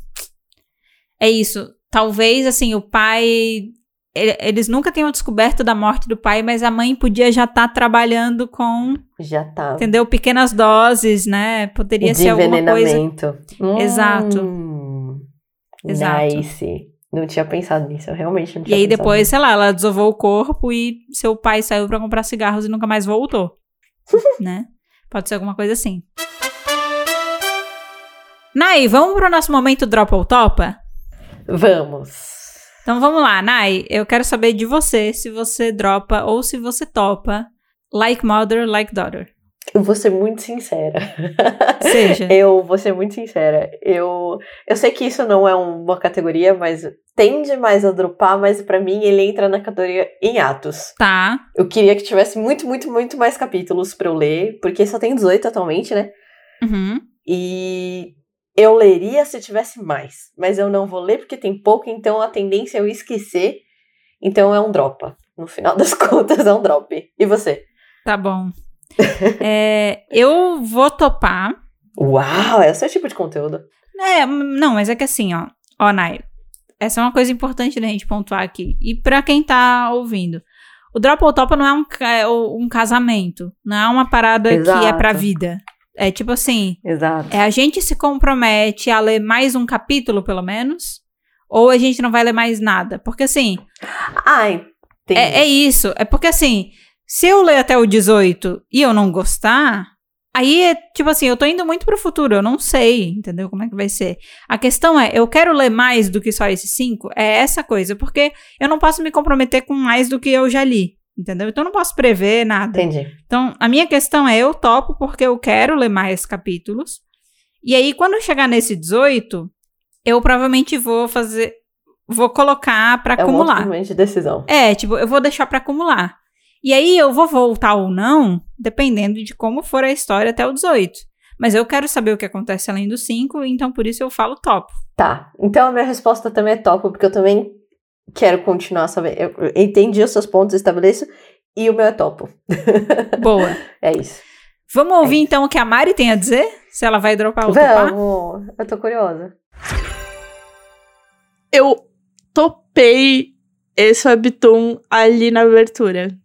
é isso. Talvez, assim, o pai ele- eles nunca tenham descoberto da morte do pai, mas a mãe podia já estar trabalhando com, Já tá. entendeu? Pequenas doses, né? Poderia ser alguma coisa. envenenamento. Exato. Hum, Exato. Nice. Não tinha pensado nisso, eu realmente não E tinha aí pensado depois, sei lá, ela desovou o corpo e seu pai saiu pra comprar cigarros e nunca mais voltou. né? Pode ser alguma coisa assim. Nai, vamos pro nosso momento Drop ou Topa? Vamos. Então vamos lá, Nai. Eu quero saber de você se você dropa ou se você topa Like Mother, Like Daughter. Eu vou ser muito sincera. Seja. Eu vou ser muito sincera. Eu, eu sei que isso não é uma categoria, mas tende mais a dropar, mas pra mim ele entra na categoria em atos. Tá. Eu queria que tivesse muito, muito, muito mais capítulos pra eu ler, porque só tem 18 atualmente, né? Uhum. E eu leria se tivesse mais, mas eu não vou ler porque tem pouco, então a tendência é eu esquecer. Então é um dropa. No final das contas é um drop. E você? Tá bom. É, eu vou topar. Uau, é o seu tipo de conteúdo. É, não, mas é que assim, ó. Ó, Nai. Essa é uma coisa importante da gente pontuar aqui. E pra quem tá ouvindo. O Drop ou Topa não é um, é um casamento. Não é uma parada que é Exato. pra vida. É tipo assim. Exato. É a gente se compromete a ler mais um capítulo, pelo menos. Ou a gente não vai ler mais nada. Porque assim. Ah, entendi. É, é isso. É porque assim, se eu ler até o 18 e eu não gostar, aí é tipo assim, eu tô indo muito pro futuro, eu não sei, entendeu? Como é que vai ser. A questão é, eu quero ler mais do que só esses cinco? É essa coisa, porque eu não posso me comprometer com mais do que eu já li. Entendeu? Então eu não posso prever nada. Entendi. Então, a minha questão é: eu topo porque eu quero ler mais capítulos. E aí, quando eu chegar nesse 18, eu provavelmente vou fazer. Vou colocar pra É um acumular. momento de decisão. É, tipo, eu vou deixar pra acumular. E aí eu vou voltar ou não, dependendo de como for a história até o 18. Mas eu quero saber o que acontece além do 5, então por isso eu falo top. Tá. Então a minha resposta também é top, porque eu também quero continuar sabendo. Eu eu entendi os seus pontos, estabeleço, e o meu é topo. Boa. É isso. Vamos ouvir então o que a Mari tem a dizer? Se ela vai dropar ou topar? Vamos. Eu tô curiosa. Eu topei esse webtoon ali na abertura.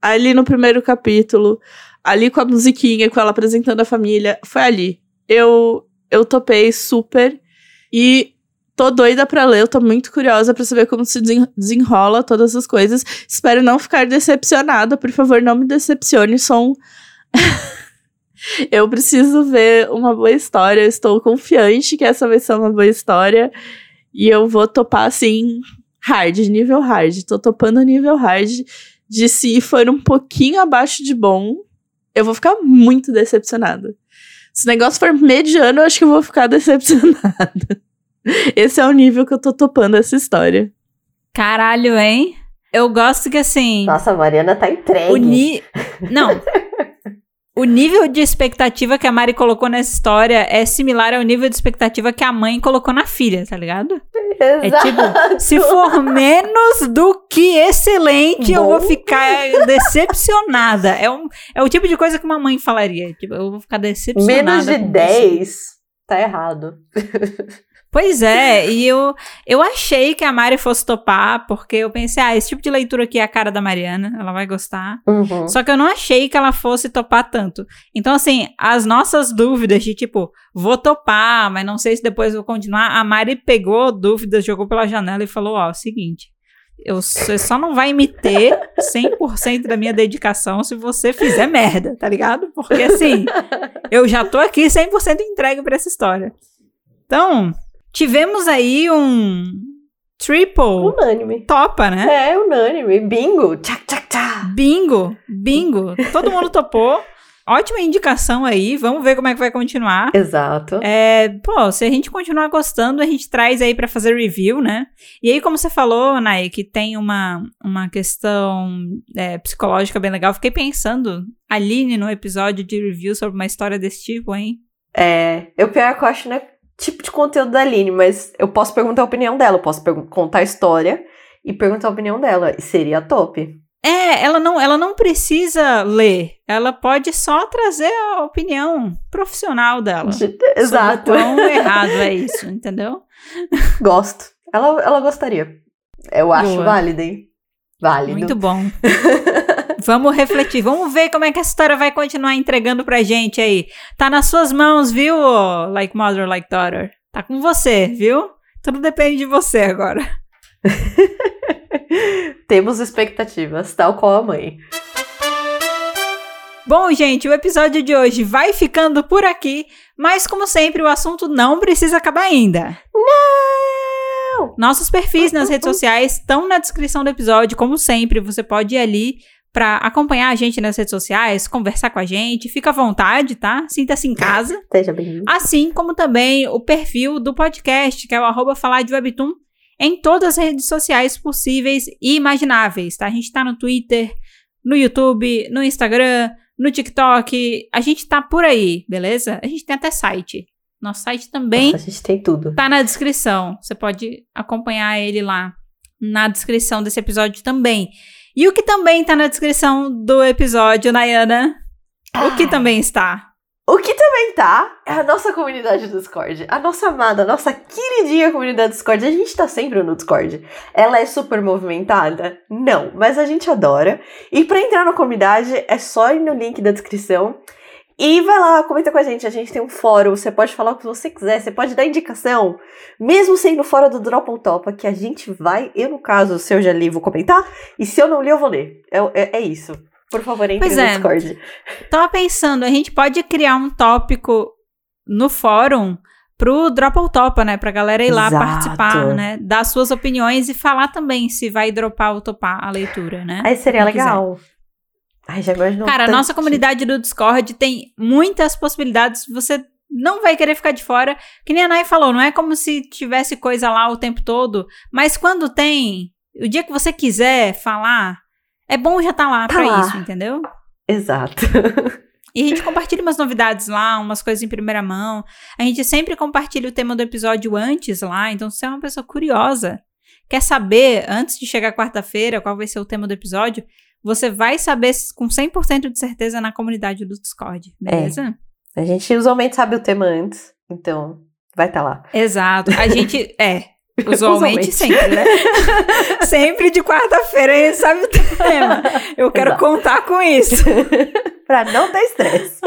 Ali no primeiro capítulo. Ali com a musiquinha, com ela apresentando a família. Foi ali. Eu, eu topei super. E tô doida pra ler. Eu tô muito curiosa pra saber como se desen- desenrola todas as coisas. Espero não ficar decepcionada. Por favor, não me decepcione. Sou um... Eu preciso ver uma boa história. Eu estou confiante que essa vai ser uma boa história. E eu vou topar assim, hard, nível hard. Tô topando nível hard. De se for um pouquinho abaixo de bom, eu vou ficar muito decepcionada. Se o negócio for mediano, eu acho que eu vou ficar decepcionada. Esse é o nível que eu tô topando essa história. Caralho, hein? Eu gosto que assim. Nossa, a Mariana tá entregue. O ni... Não. O nível de expectativa que a Mari colocou nessa história é similar ao nível de expectativa que a mãe colocou na filha, tá ligado? É Exato. tipo, se for menos do que excelente, eu Bom. vou ficar decepcionada. É, um, é o tipo de coisa que uma mãe falaria. Tipo, eu vou ficar decepcionada. Menos de com isso. 10 tá errado. Pois é, e eu, eu achei que a Mari fosse topar, porque eu pensei, ah, esse tipo de leitura aqui é a cara da Mariana, ela vai gostar. Uhum. Só que eu não achei que ela fosse topar tanto. Então, assim, as nossas dúvidas de tipo, vou topar, mas não sei se depois vou continuar. A Mari pegou dúvidas, jogou pela janela e falou: Ó, é o seguinte. Eu, você só não vai me ter 100% da minha dedicação se você fizer merda, tá ligado? Porque assim, eu já tô aqui 100% entregue pra essa história. Então, tivemos aí um triple Unânime. topa, né? É, unânime. Bingo. Tchac, tchac, tchac. Bingo, bingo. Todo mundo topou. Ótima indicação aí. Vamos ver como é que vai continuar. Exato. É, pô, se a gente continuar gostando, a gente traz aí pra fazer review, né? E aí, como você falou, Nai, que tem uma, uma questão é, psicológica bem legal. Fiquei pensando, Aline, no episódio de review sobre uma história desse tipo, hein? É, eu pior que eu acho, né, tipo de conteúdo da Aline, mas eu posso perguntar a opinião dela, eu posso contar a história e perguntar a opinião dela. E seria top. É, ela não, ela não precisa ler. Ela pode só trazer a opinião profissional dela. De- Sobre Exato. o quão errado é isso, entendeu? Gosto. Ela, ela gostaria. Eu acho Boa. válido, hein? Válido. Muito bom. vamos refletir, vamos ver como é que essa história vai continuar entregando pra gente aí. Tá nas suas mãos, viu, Like Mother, Like Daughter? Tá com você, viu? Tudo depende de você agora. Temos expectativas, tal qual a mãe. Bom, gente, o episódio de hoje vai ficando por aqui, mas como sempre, o assunto não precisa acabar ainda. Não! Nossos perfis nas redes sociais estão na descrição do episódio, como sempre, você pode ir ali para acompanhar a gente nas redes sociais, conversar com a gente, fica à vontade, tá? Sinta-se em casa. Seja bem-vindo. Assim como também o perfil do podcast, que é o arroba falar de webtoon, em todas as redes sociais possíveis e imagináveis, tá? A gente tá no Twitter, no YouTube, no Instagram, no TikTok, a gente tá por aí, beleza? A gente tem até site. Nosso site também Nossa, a gente tem tudo. tá na descrição. Você pode acompanhar ele lá na descrição desse episódio também. E o que também tá na descrição do episódio, Nayana? O que Ah. também está? O que também tá é a nossa comunidade do Discord. A nossa amada, a nossa queridinha comunidade do Discord. A gente tá sempre no Discord. Ela é super movimentada? Não, mas a gente adora. E pra entrar na comunidade é só ir no link da descrição. E vai lá, comenta com a gente. A gente tem um fórum, você pode falar o que você quiser, você pode dar indicação. Mesmo sendo fora do Drop ou Topa, que a gente vai, eu no caso, se eu já li, vou comentar. E se eu não li, eu vou ler. É, é, é isso. Por favor, entre Pois no é. Discord. Tava pensando, a gente pode criar um tópico no fórum pro Drop ou Topa, né? Pra galera ir lá Exato. participar, né? Dar suas opiniões e falar também se vai dropar ou topar a leitura, né? Aí seria Quem quiser. Ai, já imaginou Cara, a tanto nossa de- comunidade do Discord tem muitas possibilidades. Você não vai querer ficar de fora. Que nem a Nai falou, não é como se tivesse coisa lá o tempo todo. Mas quando tem, o dia que você quiser falar, é bom já estar lá Tá pra lá. isso, entendeu? Exato. E a gente compartilha umas novidades lá, umas coisas em primeira mão. A gente sempre compartilha o tema do episódio antes lá. Então, se você é uma pessoa curiosa, quer saber, antes de chegar quarta-feira, qual vai ser o tema do episódio, você vai saber com 100% de certeza na comunidade do Discord, beleza? A gente usualmente sabe o tema antes, então vai estar lá. Exato. A gente, é, usualmente, Usualmente. sempre, né? sempre de quarta-feira a gente sabe o tema. Eu quero Exato. contar com isso. pra não ter estresse.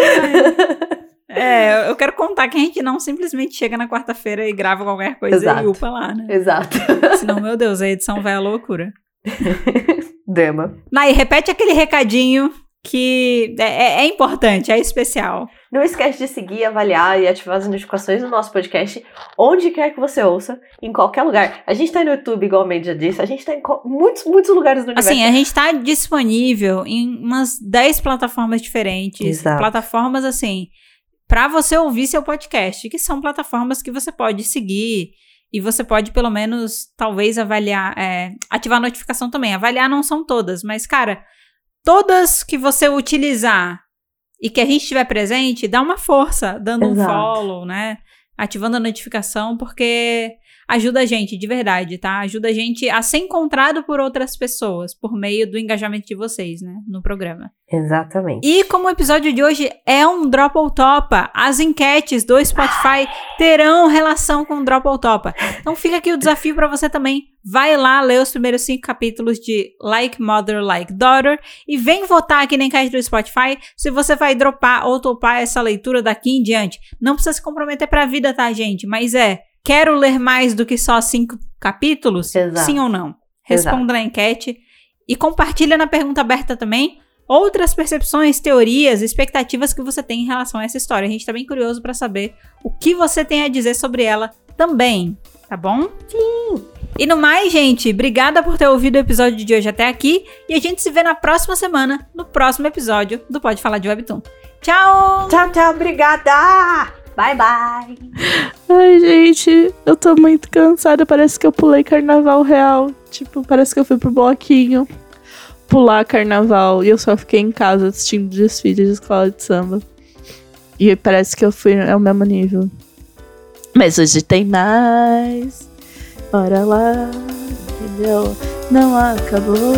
É, eu quero contar que a gente não simplesmente chega na quarta-feira e grava qualquer coisa Exato. e upa lá, né? Exato. Senão, meu Deus, a edição vai à loucura. Drama. Nai, repete aquele recadinho que é, é- é importante, é especial. Não esquece de seguir, avaliar e ativar as notificações do nosso podcast, onde quer que você ouça, em qualquer lugar. A gente tá no YouTube, igual a já disse, a gente tá em muitos, muitos lugares do universo. Assim, a gente tá disponível em umas 10 plataformas diferentes. Exato. Plataformas, assim, pra você ouvir seu podcast, que são plataformas que você pode seguir e você pode, pelo menos, talvez avaliar, é, ativar a notificação também. Avaliar não são todas, mas, cara, todas que você utilizar e que a gente estiver presente, dá uma força, dando Exato. um follow, né? Ativando a notificação, porque ajuda a gente, de verdade, tá? Ajuda a gente a ser encontrado por outras pessoas, por meio do engajamento de vocês, né? No programa. Exatamente. E como o episódio de hoje é um Drop ou Topa, as enquetes do Spotify terão relação com o Drop ou Topa. Então fica aqui o desafio pra você também. Vai lá ler os primeiros cinco capítulos de Like Mother, Like Daughter e vem votar aqui na enquete do Spotify se você vai dropar ou topar essa leitura daqui em diante. Não precisa se comprometer pra vida, tá, gente? Mas é, quero ler mais do que só cinco capítulos? Exato. Sim ou não? Exato. Responda na enquete e compartilha na pergunta aberta também outras percepções, teorias, expectativas que você tem em relação a essa história. A gente tá bem curioso pra saber o que você tem a dizer sobre ela também, tá bom? Sim. E no mais, gente, obrigada por ter ouvido o episódio de hoje até aqui e a gente se vê na próxima semana, no próximo episódio do Pode Falar de Webtoon. Tchau! Tchau, tchau, obrigada! Bye, bye! Ai, gente, eu tô muito cansada. Parece que eu pulei carnaval real. Tipo, parece que eu fui pro bloquinho pular carnaval e eu só fiquei em casa assistindo desfile de escola de samba. E parece que eu fui ao mesmo nível. Mas hoje tem mais. Bora lá, entendeu? Não acabou.